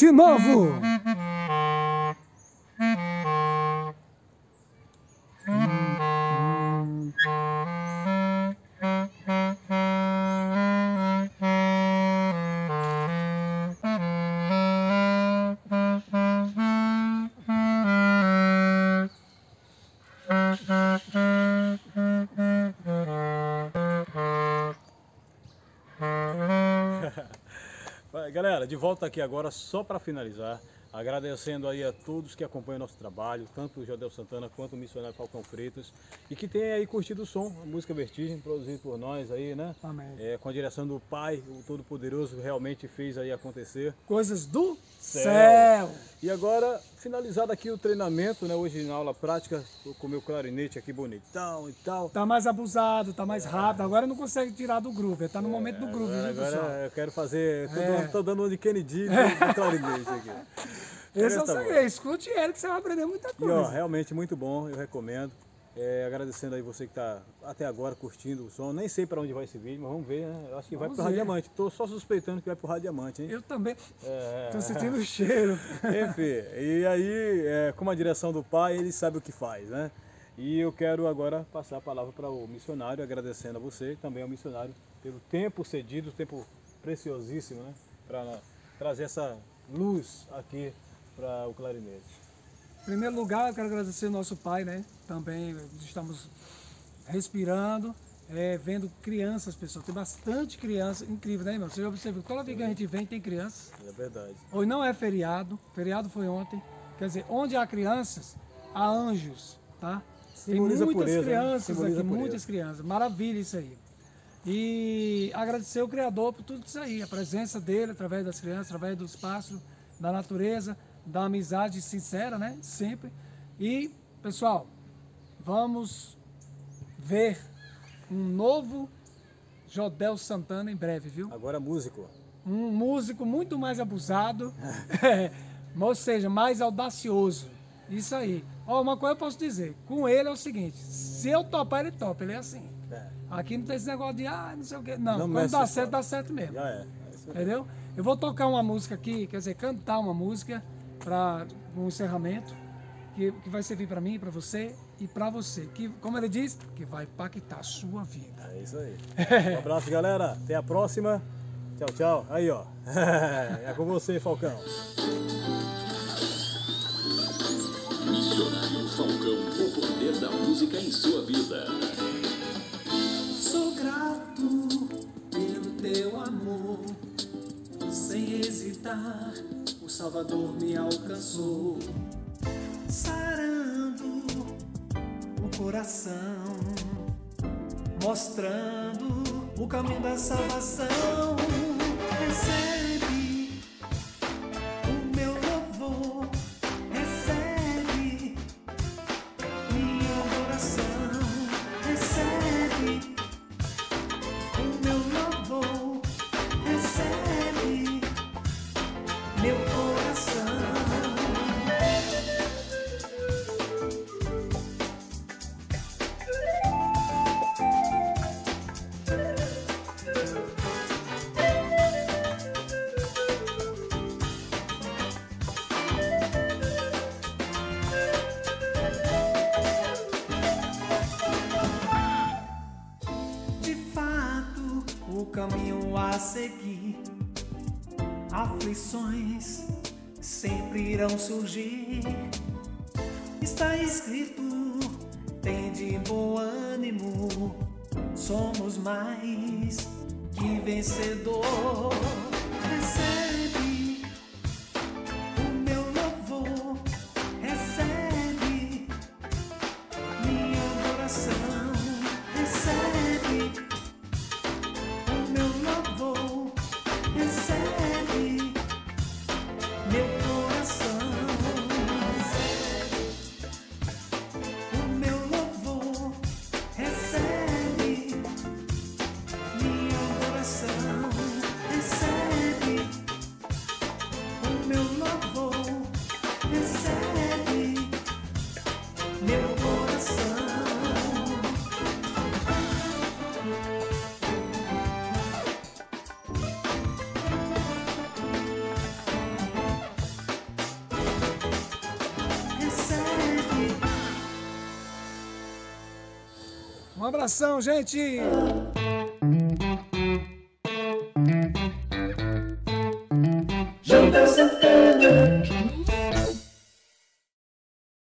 De novo! De volta aqui agora, só para finalizar, agradecendo aí a todos que acompanham o nosso trabalho, tanto o Jodel Santana quanto o missionário Falcão Freitas, e que tem aí curtido o som, a música Vertigem, produzido por nós aí, né? Amém. É, com a direção do Pai, o Todo-Poderoso, realmente fez aí acontecer. Coisas do Céu. céu. E agora, finalizado aqui o treinamento, né? Hoje na aula prática, tô com o meu clarinete aqui bonitão e tal. Tá mais abusado, tá mais rápido. Agora não consegue tirar do groove. Tá no momento do groove, Agora, viu, pessoal? eu quero fazer. Tô, É. dando, tô dando uma de Kennedy no clarinete aqui. Esse é o segredo. Escute ele que você vai aprender muita E coisa. ó, realmente muito bom, eu recomendo. É, agradecendo aí você que está até agora curtindo o som. Nem sei para onde vai esse vídeo, mas vamos ver, né? Eu acho que vai Vamos pro Rádio ver. Diamante. Tô só suspeitando que vai pro Rádio Diamante, hein? Eu também É, tô sentindo o cheiro. Enfim, e aí, é, com a direção do pai, ele sabe o que faz, né? E eu quero agora passar a palavra para o missionário, agradecendo a você, também ao missionário, pelo tempo cedido, tempo preciosíssimo, né? Para trazer essa luz aqui para o clarinete. Em primeiro lugar, eu quero agradecer ao nosso pai, né? Também estamos respirando, é, vendo crianças, pessoal. Tem bastante criança, incrível, né, irmão? Você já observou, toda vez que a gente vem, tem crianças. É verdade. Hoje não é feriado, feriado foi ontem. Quer dizer, onde há crianças, há anjos, tá? Simboliza tem muitas pureza, né? crianças Simboliza aqui, muitas crianças. Maravilha isso aí. E agradecer o Criador por tudo isso aí, a presença dele através das crianças, através do espaço, da natureza, da amizade sincera, né? Sempre. E, pessoal, vamos ver um novo Jodel Santana em breve, viu? Agora músico. um músico muito mais abusado, é, ou seja, mais audacioso. Isso aí. Ó, uma coisa eu posso dizer, com ele é o seguinte, se eu topar, ele topa, ele é assim. É, Aqui não tem esse negócio de, ah, não sei o quê. Não, Não quando dá certo, dá certo mesmo. já é. É. Entendeu? Eu vou tocar uma música aqui, quer dizer, cantar uma música para um encerramento, que, que vai servir para mim, para você e para você. Que, como ele diz, que vai impactar a sua vida. É isso aí. Um abraço, galera. Até a próxima. Tchau, tchau. Aí, ó. É com você, Falcão. Missionário Falcão, o poder da música em sua vida. Sou grato pelo teu amor, hesitar, o Salvador me alcançou, sarando o coração, mostrando o caminho da salvação. Meu coração. Abração, gente!